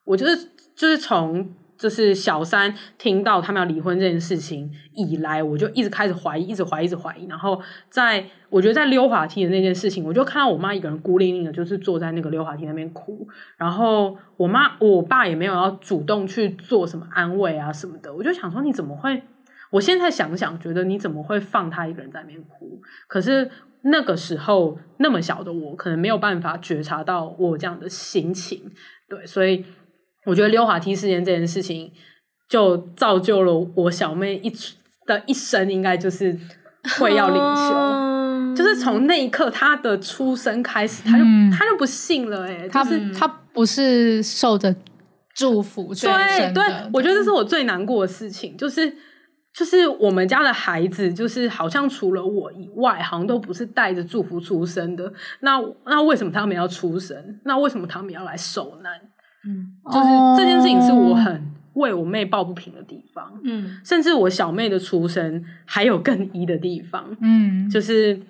我就是就是从。就是小三听到他们要离婚这件事情以来，我就一直开始怀疑，一直怀疑，一直怀疑。然后在我觉得在溜滑梯的那件事情，我就看到我妈一个人孤零零的，就是坐在那个溜滑梯那边哭。然后我妈、我爸也没有要主动去做什么安慰啊什么的。我就想说，你怎么会？我现在想想，觉得你怎么会放他一个人在那边哭？可是那个时候那么小的我，可能没有办法觉察到我这样的心情。对，所以。我觉得溜滑梯事件这件事情，就造就了我小妹一的一生，应该就是会要领袖。嗯、就是从那一刻，她的出生开始，她就她、嗯、就不信了、欸。哎，她就是她不是受着祝福对对，对我觉得这是我最难过的事情，就是就是我们家的孩子，就是好像除了我以外，好像都不是带着祝福出生的。那那为什么他们要出生？那为什么他们要来受难？嗯，就是这件事情是我很为我妹抱不平的地方。嗯，甚至我小妹的出生还有更一的地方。嗯，就是。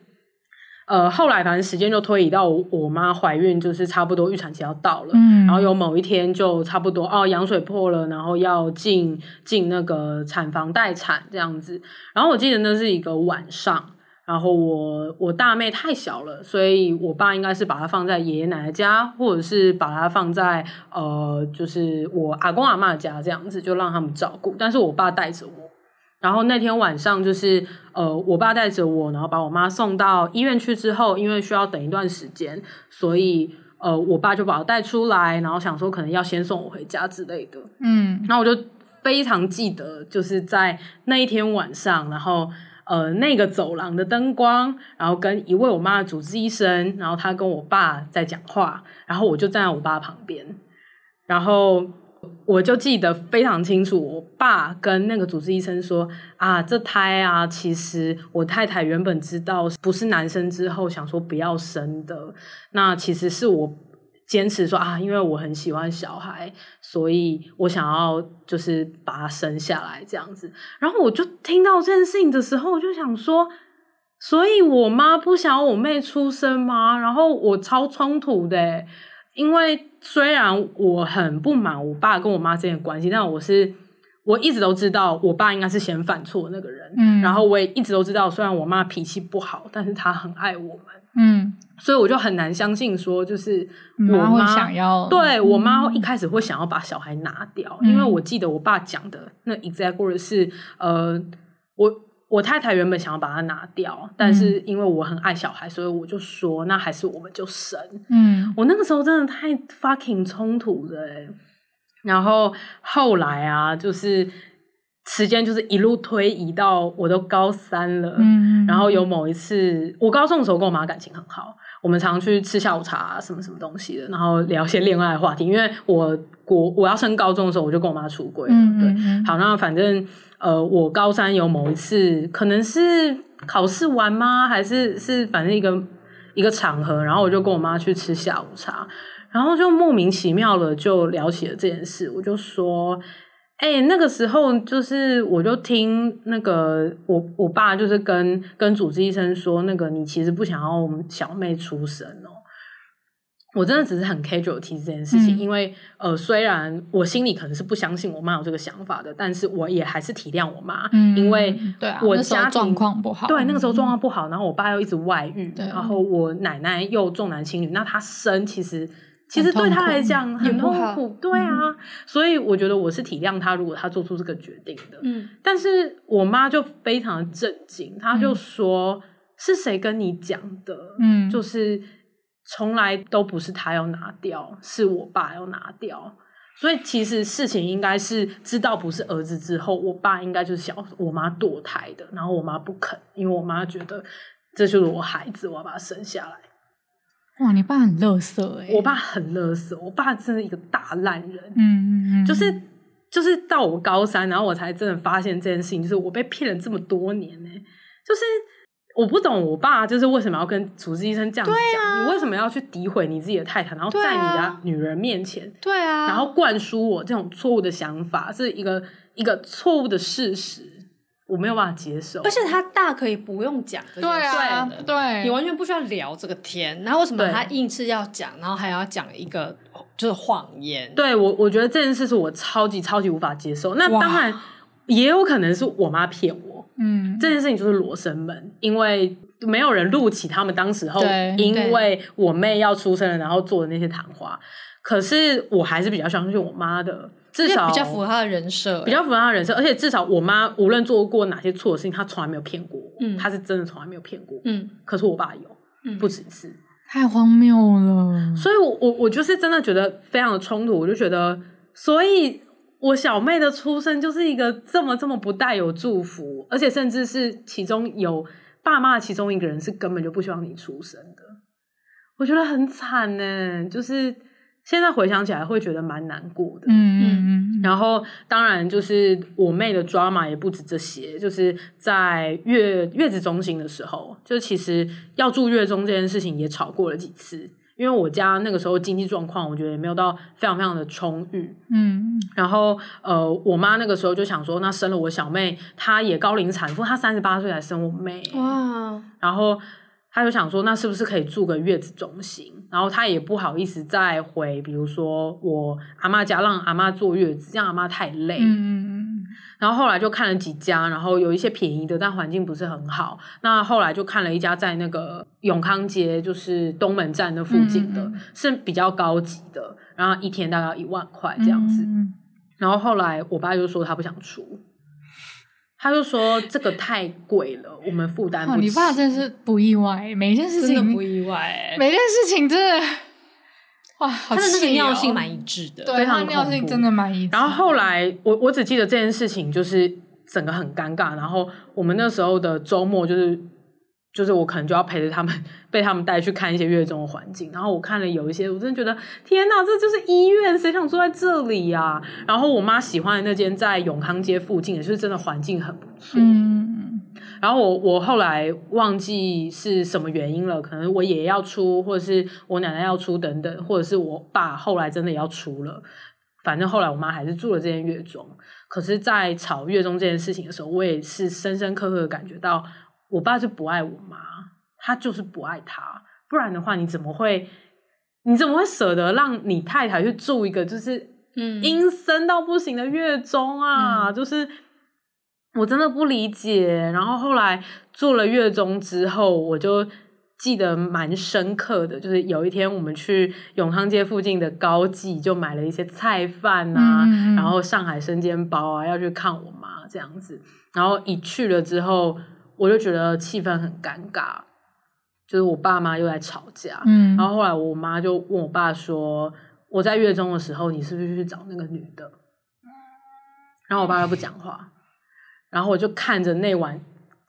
呃，后来反正时间就推移到我，我妈怀孕，就是差不多预产期要到了，嗯，然后有某一天就差不多哦，羊水破了，然后要进进那个产房待产这样子。然后我记得那是一个晚上，然后我我大妹太小了，所以我爸应该是把她放在爷爷奶奶家，或者是把她放在呃，就是我阿公阿妈家这样子，就让他们照顾。但是我爸带着我。然后那天晚上就是，呃，我爸带着我，然后把我妈送到医院去之后，因为需要等一段时间，所以呃，我爸就把我带出来，然后想说可能要先送我回家之类的。嗯，那我就非常记得，就是在那一天晚上，然后呃，那个走廊的灯光，然后跟一位我妈的主治医生，然后他跟我爸在讲话，然后我就站在我爸旁边，然后。我就记得非常清楚，我爸跟那个主治医生说：“啊，这胎啊，其实我太太原本知道不是男生之后想说不要生的。那其实是我坚持说啊，因为我很喜欢小孩，所以我想要就是把他生下来这样子。然后我就听到这件事情的时候，我就想说，所以我妈不想要我妹出生吗？然后我超冲突的。”因为虽然我很不满我爸跟我妈之间的关系，但我是我一直都知道我爸应该是先犯错的那个人。嗯，然后我也一直都知道，虽然我妈脾气不好，但是她很爱我们。嗯，所以我就很难相信说，就是我妈，想要对我妈一开始会想要把小孩拿掉，嗯，因为我记得我爸讲的那 exact word 是呃我。我太太原本想要把它拿掉，但是因为我很爱小孩，所以我就说，那还是我们就生。嗯，我那个时候真的太 fucking 冲突了欸。然后后来啊，就是时间就是一路推移到我都高三了。嗯，然后有某一次，我高中的时候跟我妈感情很好，我们常去吃下午茶，什么什么东西的，然后聊一些恋爱的话题。因为我我我要升高中的时候，我就跟我妈出轨了。嗯，对，好，那反正。呃，我高三有某一次，可能是考试完吗？还是是反正一个一个场合，然后我就跟我妈去吃下午茶，然后就莫名其妙的就聊起了这件事。我就说，哎、欸，那个时候就是我就听那个我我爸就是跟跟主治医生说，那个你其实不想要我们小妹出生哦。我真的只是很 casual 提这件事情，嗯、因为呃，虽然我心里可能是不相信我妈有这个想法的，但是我也还是体谅我妈，嗯、因为对我家状况不好，对那个时候状况不好，然后我爸又一直外遇，嗯、然后我奶奶又重男轻女，那她生其实其实对他来讲很痛苦，痛苦对啊，嗯、所以我觉得我是体谅他，如果他做出这个决定的，嗯，但是我妈就非常的震惊，她就说、嗯、是谁跟你讲的？嗯，就是。从来都不是他要拿掉，是我爸要拿掉。所以其实事情应该是知道不是儿子之后，我爸应该就是想我妈堕胎的，然后我妈不肯，因为我妈觉得这就是我孩子，我要把他生下来。哇，你爸很乐色哎！我爸很乐色，我爸真的一个大烂人。嗯嗯嗯，就是就是到我高三，然后我才真的发现这件事情，就是我被骗了这么多年呢，就是。我不懂我爸就是为什么要跟主治医生这样讲？啊、你为什么要去诋毁你自己的太太，然后在你的女人面前，对啊，然后灌输我这种错误的想法，是一个一个错误的事实，我没有办法接受。而且他大可以不用讲这件事，对啊，对，你完全不需要聊这个天，然后为什么他硬是要讲，然后还要讲一个就是谎言？对我，我觉得这件事是我超级超级无法接受。那当然也有可能是我妈骗我。嗯，这件事情就是罗生门，因为没有人录起他们当时候，因为我妹要出生了，然后做的那些谈话。可是我还是比较相信我妈的，至少比较符合他的人设，比较符合他的人设。而且至少我妈无论做过哪些错的事情，她从来没有骗过我。嗯，她是真的从来没有骗过。嗯，可是我爸有，嗯，不止一次，太荒谬了。所以我我我就是真的觉得非常的冲突，我就觉得，所以。我小妹的出生就是一个这么这么不带有祝福，而且甚至是其中有爸妈的其中一个人是根本就不希望你出生的，我觉得很惨呢。就是现在回想起来会觉得蛮难过的。嗯嗯嗯。然后当然就是我妹的 drama 也不止这些，就是在月月子中心的时候，就其实要住月中这件事情也吵过了几次。因为我家那个时候经济状况，我觉得也没有到非常非常的充裕。嗯，然后呃，我妈那个时候就想说，那生了我小妹，她也高龄产妇，她三十八岁才生我妹。哇，然后她就想说，那是不是可以住个月子中心？然后他也不好意思再回，比如说我阿嬷家让阿嬷坐月子，这样阿嬷太累。嗯然后后来就看了几家，然后有一些便宜的，但环境不是很好。那后来就看了一家在那个永康街，就是东门站那附近的，嗯、是比较高级的，然后一天大概要一万块这样子。嗯、然后后来我爸就说他不想出，他就说这个太贵了，我们负担不起。哦、你爸真是不意外，每一件事情不意外，每件事情真的。哇，他的那个尿性蛮一致的，对，他尿性真的蛮一致。然后后来，我我只记得这件事情就是整个很尴尬。然后我们那时候的周末就是，就是我可能就要陪着他们，被他们带去看一些月中的环境。然后我看了有一些，我真的觉得天哪，这就是医院，谁想住在这里呀、啊？然后我妈喜欢的那间在永康街附近，也是真的环境很不错。嗯。然后我我后来忘记是什么原因了，可能我爷爷要出，或者是我奶奶要出等等，或者是我爸后来真的也要出了。反正后来我妈还是住了这间月中。可是，在吵月中这件事情的时候，我也是深深刻刻的感觉到，我爸就不爱我妈，他就是不爱她。不然的话，你怎么会，你怎么会舍得让你太太去住一个就是嗯阴森到不行的月中啊？嗯、就是。我真的不理解，然后后来住了月中之后，我就记得蛮深刻的，就是有一天我们去永康街附近的高记，就买了一些菜饭啊，嗯嗯然后上海生煎包啊，要去看我妈这样子。然后一去了之后，我就觉得气氛很尴尬，就是我爸妈又在吵架。嗯，然后后来我妈就问我爸说：“我在月中的时候，你是不是去找那个女的？”然后我爸又不讲话。然后我就看着那碗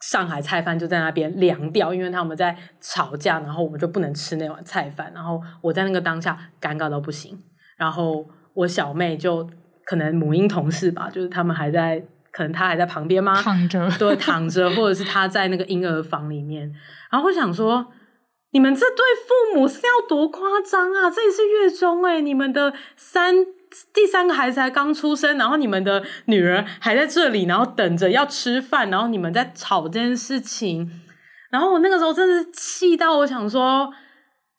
上海菜饭就在那边凉掉，因为他们在吵架，然后我们就不能吃那碗菜饭。然后我在那个当下尴尬到不行。然后我小妹就可能母婴同事吧，就是他们还在，可能他还在旁边吗？躺着，对，躺着，或者是他在那个婴儿房里面。然后我想说，你们这对父母是要多夸张啊！这里是月中哎，你们的三。第三个孩子才刚出生，然后你们的女儿还在这里，然后等着要吃饭，然后你们在吵这件事情，然后我那个时候真的是气到我想说，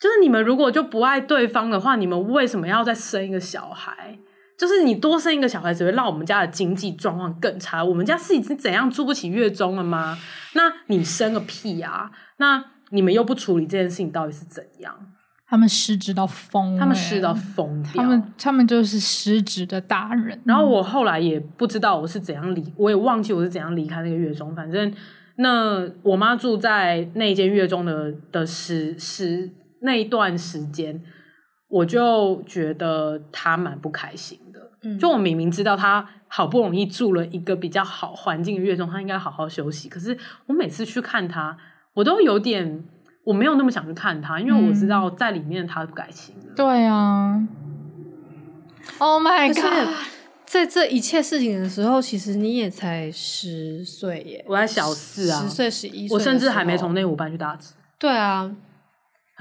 就是你们如果就不爱对方的话，你们为什么要再生一个小孩？就是你多生一个小孩只会让我们家的经济状况更差。我们家是已经怎样住不起月中了吗？那你生个屁啊！那你们又不处理这件事情，到底是怎样？他们失职到疯，他们失到疯掉。他们他们就是失职的大人。然后我后来也不知道我是怎样离，我也忘记我是怎样离开那个月中。反正那我妈住在那间月中的的时时那一段时间，我就觉得他蛮不开心的。嗯，就我明明知道他好不容易住了一个比较好环境的月中，他应该好好休息。可是我每次去看他，我都有点。我没有那么想去看他，因为我知道在里面他不开心。对啊，Oh my god！在这一切事情的时候，其实你也才十岁耶，我才小四啊，十岁十一岁，我甚至还没从内湖搬去大直。对啊，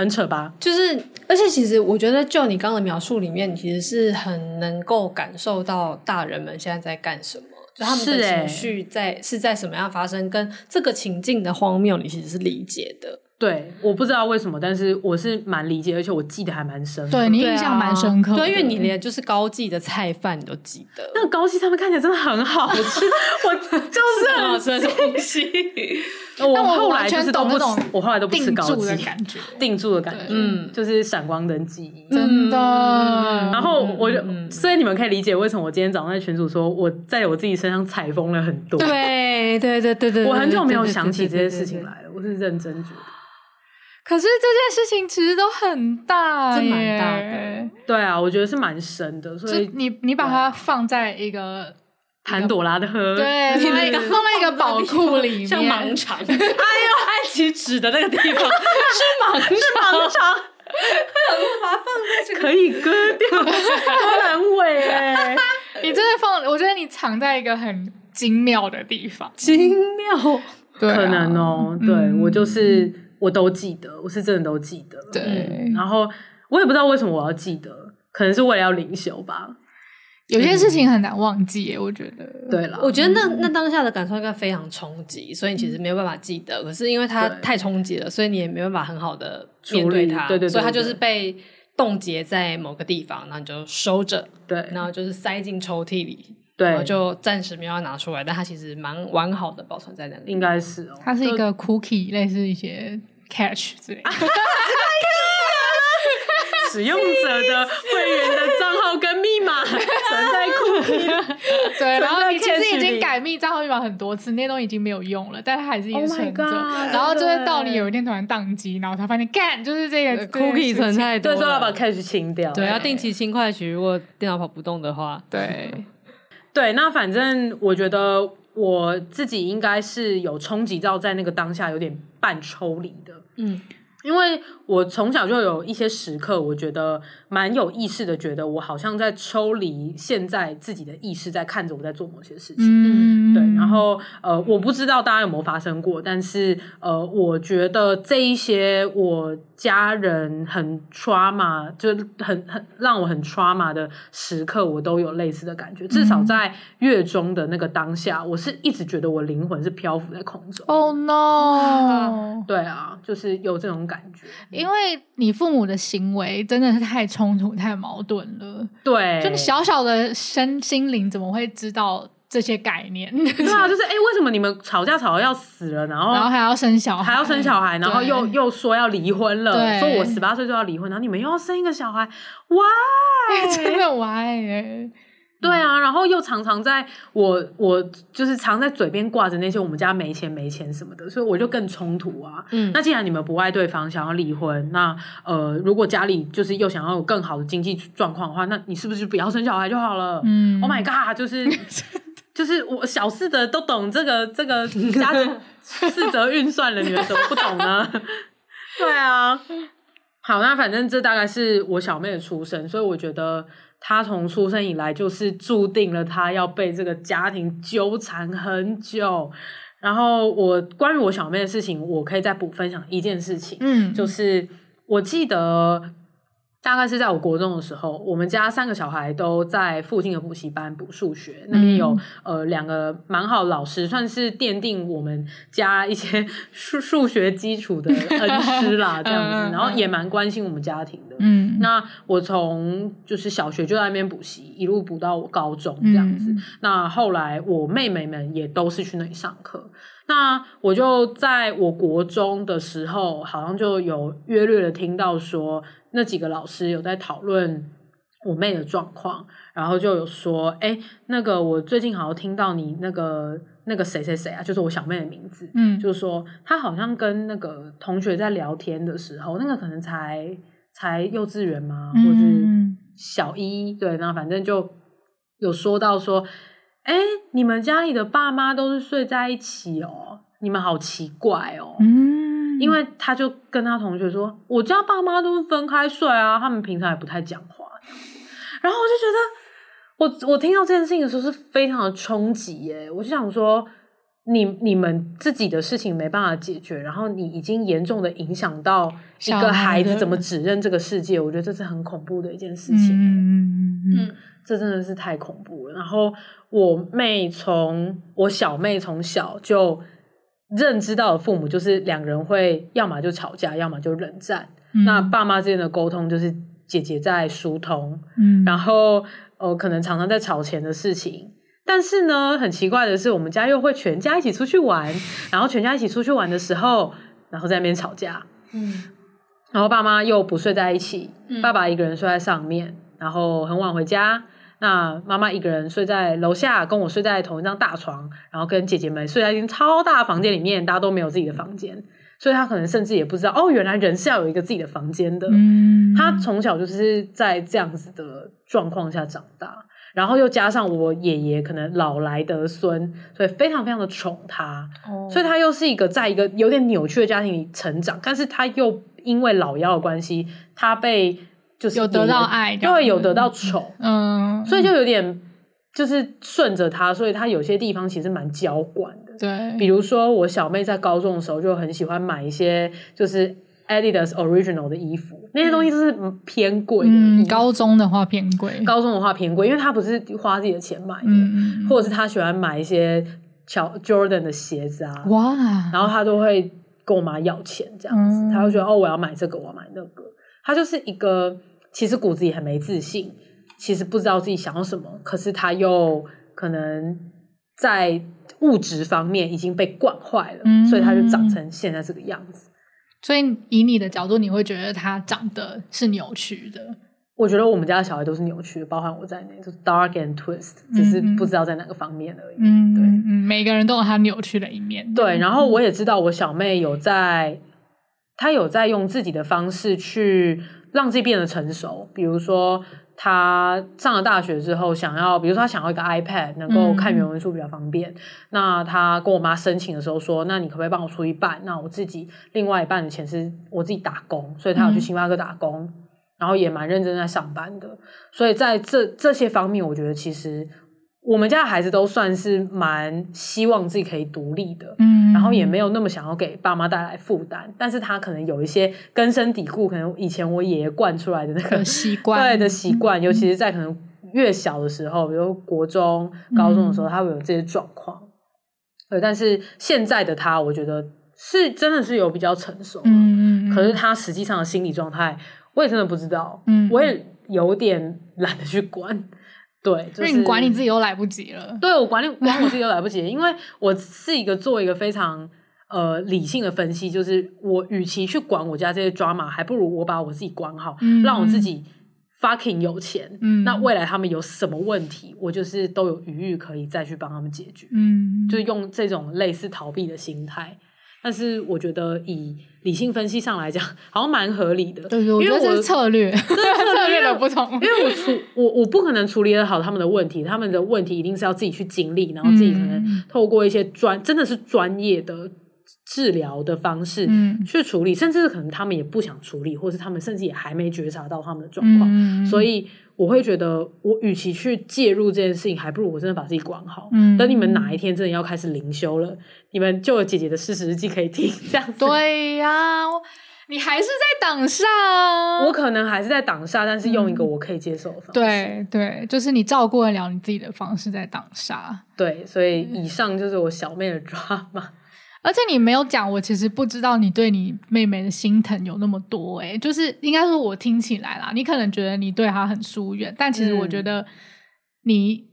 很扯吧？就是，而且其实我觉得，就你刚刚的描述里面，你其实是很能够感受到大人们现在在干什么。就他们的情绪在是，是在什么样发生，跟这个情境的荒谬，你其实是理解的。对，我不知道为什么，但是我是蛮理解，而且我记得还蛮深刻。对，你印象蛮深刻，对，因为你连就是高记的菜饭你都记得。那个高记他们看起来真的很好 吃，我就是很好吃的东西。我后来就是都不吃，我后来都不吃高记的感觉，定住的感觉，嗯，就是闪光灯记忆，真的。然后我就，所以你们可以理解为什么我今天早上在群组说我在我自己身上采风了很多。对对对对对，我很久没有想起这些事情来了，我是认真觉得。可是这件事情其实都很大，是蛮大的。对啊，我觉得是蛮深的。所以你你把它放在一个 潘朵拉的盒，对，放在一个放在一个宝库里面，像盲肠。哎呦，爱妻指的那个地方 是盲是盲肠，我 把它放在这可以割掉，很伟哎！你真的放，我觉得你藏在一个很精妙的地方，精妙，可能哦。对我就是。我都记得，我是真的都记得。对，然后我也不知道为什么我要记得，可能是为了要灵修吧。有些事情很难忘记耶，我觉得。对了，我觉得那那当下的感受应该非常冲击，所以你其实没有办法记得。可是因为它太冲击了，所以你也没办法很好的面对它。对对对，所以它就是被冻结在某个地方，然后你就收着。对，然后就是塞进抽屉里，对，然后就暂时没有要拿出来，但它其实蛮完好的保存在那里。应该是哦，它是一个 cookie，类似一些 catch 之类的。使用者的会员的账号跟密码。存在 cookie，对，然后你其实已经改密账号密码很多次，那些东西已经没有用了，但它还是一直存着。然后就是到你有一天突然宕机，然后才发现干就是这个 cookie 存在，对，说要把 cache 清掉，对，要定期清快取。如果电脑跑不动的话，对，对，那反正我觉得我自己应该是有冲击到在那个当下有点半抽离的，嗯。因为我从小就有一些时刻，我觉得蛮有意识的，觉得我好像在抽离现在自己的意识，在看着我在做某些事情。嗯，对。然后呃，我不知道大家有没有发生过，但是呃，我觉得这一些我家人很 trauma，就很很让我很 trauma 的时刻，我都有类似的感觉。至少在月中的那个当下，我是一直觉得我灵魂是漂浮在空中。Oh no！对啊，就是有这种。感觉，因为你父母的行为真的是太冲突、太矛盾了。对，就你小小的身心灵怎么会知道这些概念？对啊，就是哎、欸，为什么你们吵架吵到要死了，然后然后还要生小孩，还要生小孩，然后又又说要离婚了，对说我十八岁就要离婚，然后你们又要生一个小孩，why？真的 why？对啊，然后又常常在我我就是常在嘴边挂着那些我们家没钱没钱什么的，所以我就更冲突啊。嗯，那既然你们不爱对方，想要离婚，那呃，如果家里就是又想要有更好的经济状况的话，那你是不是就不要生小孩就好了？嗯，Oh my god，就是 就是我小四的都懂这个这个家庭四则运算了，你们怎么不懂呢？对啊，好，那反正这大概是我小妹的出生，所以我觉得。他从出生以来就是注定了他要被这个家庭纠缠很久。然后我关于我小妹的事情，我可以再补分享一件事情，嗯，就是我记得。大概是在我国中的时候，我们家三个小孩都在附近的补习班补数学，那边有呃两个蛮好的老师，算是奠定我们家一些 数数学基础的恩师啦，这样子，然后也蛮关心我们家庭的。嗯，那我从就是小学就在那边补习，一路补到我高中这样子。那后来我妹妹们也都是去那里上课。那我就在我国中的时候，好像就有约略的听到说，那几个老师有在讨论我妹的状况，然后就有说，哎，那个我最近好像听到你那个那个谁谁谁啊，就是我小妹的名字，嗯，就是说她好像跟那个同学在聊天的时候，那个可能才才幼稚园嘛，或者小一，对，那反正就有说到说。哎，你们家里的爸妈都是睡在一起哦？你们好奇怪哦。嗯，因为他就跟他同学说，我家爸妈都是分开睡啊，他们平常也不太讲话。然后我就觉得，我我听到这件事情的时候是非常的冲击耶。我就想说，你你们自己的事情没办法解决，然后你已经严重的影响到一个孩子怎么指认这个世界，我觉得这是很恐怖的一件事情。嗯嗯嗯。这真的是太恐怖了。然后我妹从我小妹从小就认知到的父母就是两人会要么就吵架，要么就冷战。嗯、那爸妈之间的沟通就是姐姐在疏通，嗯，然后呃可能常常在吵钱的事情。但是呢，很奇怪的是，我们家又会全家一起出去玩，然后全家一起出去玩的时候，然后在那边吵架，嗯，然后爸妈又不睡在一起，嗯、爸爸一个人睡在上面。然后很晚回家，那妈妈一个人睡在楼下，跟我睡在同一张大床，然后跟姐姐们睡在一间超大的房间里面，大家都没有自己的房间，所以她可能甚至也不知道，哦，原来人是要有一个自己的房间的。嗯，她从小就是在这样子的状况下长大，然后又加上我爷爷可能老来得孙，所以非常非常的宠她，哦，所以她又是一个在一个有点扭曲的家庭里成长，但是她又因为老幺的关系，她被。就是有得到爱，就会有得到宠，嗯，所以就有点就是顺着他，所以他有些地方其实蛮娇惯的，对。比如说我小妹在高中的时候就很喜欢买一些就是 Adidas Original 的衣服，那些东西就是偏贵的。嗯，高中的话偏贵，高中的话偏贵，因为他不是花自己的钱买的，嗯或者是他喜欢买一些乔 Jordan 的鞋子啊，哇，然后他都会跟我妈要钱这样子，嗯他会觉得哦，我要买这个，我要买那个。他就是一个其实骨子里很没自信，其实不知道自己想要什么，可是他又可能在物质方面已经被惯坏了，嗯所以他就长成现在这个样子。所以以你的角度，你会觉得他长得是扭曲的。我觉得我们家的小孩都是扭曲的，包含我在内，就是 dark and twist，只是不知道在哪个方面而已。嗯，对，嗯，每个人都有他扭曲的一面。对。然后我也知道我小妹有在，她有在用自己的方式去让自己变得成熟，比如说。他上了大学之后，想要，比如说他想要一个 iPad，能够看原文书比较方便。嗯、那他跟我妈申请的时候说：“那你可不可以帮我出一半？那我自己另外一半的钱是我自己打工。”所以他有去星巴克打工，嗯、然后也蛮认真在上班的。所以在这这些方面，我觉得其实我们家的孩子都算是蛮希望自己可以独立的。嗯。然后也没有那么想要给爸妈带来负担，但是他可能有一些根深蒂固，可能以前我爷爷惯出来的那个习惯，对的习惯，尤其是在可能越小的时候，比如国中、高中的时候，他会有这些状况。对，但是现在的他，我觉得是真的是有比较成熟，嗯嗯，可是他实际上的心理状态，我也真的不知道，嗯，我也有点懒得去管。对，就是、你管你自己都来不及了。对，我管你管我自己都来不及，因为我是一个做一个非常呃理性的分析，就是我与其去管我家这些 drama，还不如我把我自己管好，嗯、让我自己 fucking 有钱。嗯，那未来他们有什么问题，我就是都有余裕可以再去帮他们解决。嗯，就用这种类似逃避的心态。但是我觉得以理性分析上来讲，好像蛮合理的。对，对，我觉得这是策略，策略 的不同。因为我处我我不可能处理得好他们的问题，他们的问题一定是要自己去经历，然后自己可能透过一些专、嗯、真的是专业的治疗的方式去处理，嗯、甚至是可能他们也不想处理，或是他们甚至也还没觉察到他们的状况，嗯、所以。我会觉得，我与其去介入这件事情，还不如我真的把自己管好。嗯，等你们哪一天真的要开始灵修了，你们就有姐姐的事实日记可以听。这样子，对呀、啊，你还是在挡煞。我可能还是在挡煞，但是用一个我可以接受的方式。对对，就是你照顾得了你自己的方式在挡煞。对，所以以上就是我小妹的 drama。而且你没有讲，我其实不知道你对你妹妹的心疼有那么多诶、欸、就是应该说，我听起来啦，你可能觉得你对她很疏远，但其实我觉得你、嗯、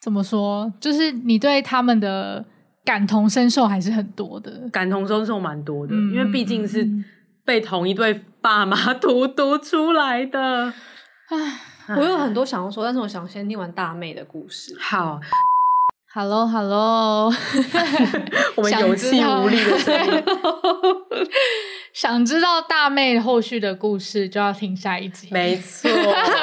怎么说，就是你对他们的感同身受还是很多的，感同身受蛮多的，嗯、因为毕竟是被同一对爸妈荼毒出来的。唉，我有很多想要说，但是我想先听完大妹的故事。好。Hello，Hello，我们有气无力的声音。想知道大妹后续的故事，就要听下一集。没错，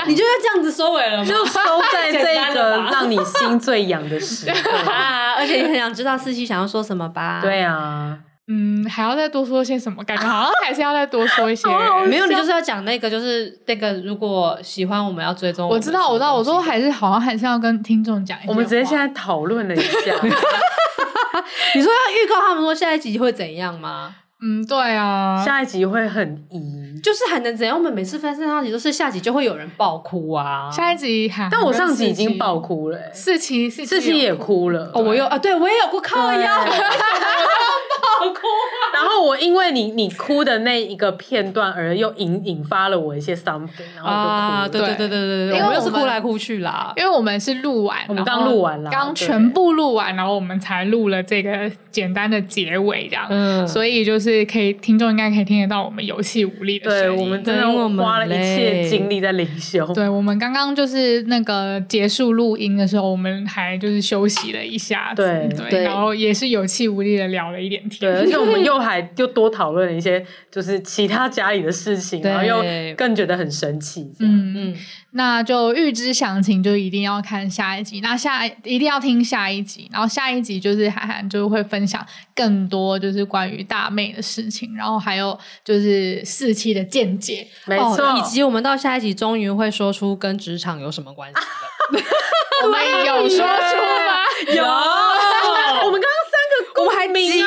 你就要这样子收尾了吗？就收在这个让你心最痒的时候啊！而且你很想知道四七想要说什么吧？对啊。嗯，还要再多说些什么？感觉好像还是要再多说一些。没有，你就是要讲那个，就是那个，如果喜欢我们要追踪。我知道，我知道，我说还是好像还是要跟听众讲一下。我们直接现在讨论了一下。你说要预告他们说下一集会怎样吗？嗯，对啊，下一集会很疑，就是还能怎样？我们每次分上集都是下集就会有人爆哭啊。下一集还，但我上集已经爆哭了，四期四期也哭了。哦，我又啊，对我也有哭，靠腰。哭，然后我因为你你哭的那一个片段而又引引发了我一些 something，然后就哭了。对对对对对对，因为我又是哭来哭去啦，因为我们是录完，我们刚录完了，刚全部录完，然后我们才录了这个简单的结尾，这样，嗯，所以就是可以听众应该可以听得到我们有气无力的声音。对，我们真的花了一切精力在灵修。对，我们刚刚就是那个结束录音的时候，我们还就是休息了一下，对对，然后也是有气无力的聊了一点天。对，而且我们又还又多讨论了一些，就是其他家里的事情，然后又更觉得很神奇。嗯嗯，那就预知详情，就一定要看下一集。那下一定要听下一集，然后下一集就是涵涵就会分享更多，就是关于大妹的事情，然后还有就是四期的见解，没错，以及我们到下一集终于会说出跟职场有什么关系了。我们有说出吗？有，我们刚刚三个，我们还急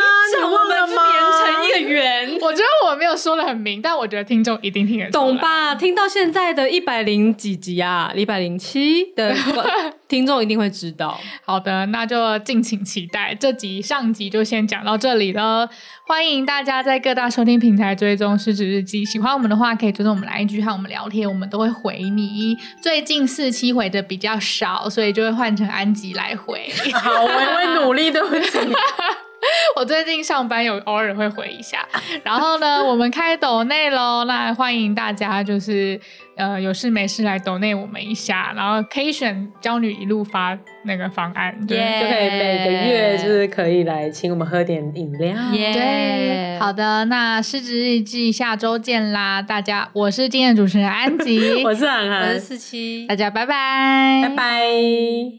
说的很明，但我觉得听众一定听得懂吧？听到现在的一百零几集啊，一百零七的 听众一定会知道。好的，那就敬请期待。这集上集就先讲到这里了。欢迎大家在各大收听平台追踪《失职日记》，喜欢我们的话可以追踪我们来一句和我们聊天，我们都会回你。最近四期回的比较少，所以就会换成安吉来回。好，我会努力，对不起。我最近上班有偶尔会回一下，然后呢，我们开抖内喽，那欢迎大家就是呃有事没事来抖内我们一下，然后可以选娇女一路发那个方案，对，yeah, 就可以每个月就是可以来请我们喝点饮料，yeah, 对，好的，那失职日记下周见啦，大家，我是今天的主持人安吉，我是涵涵，我是四七，大家拜拜，拜拜。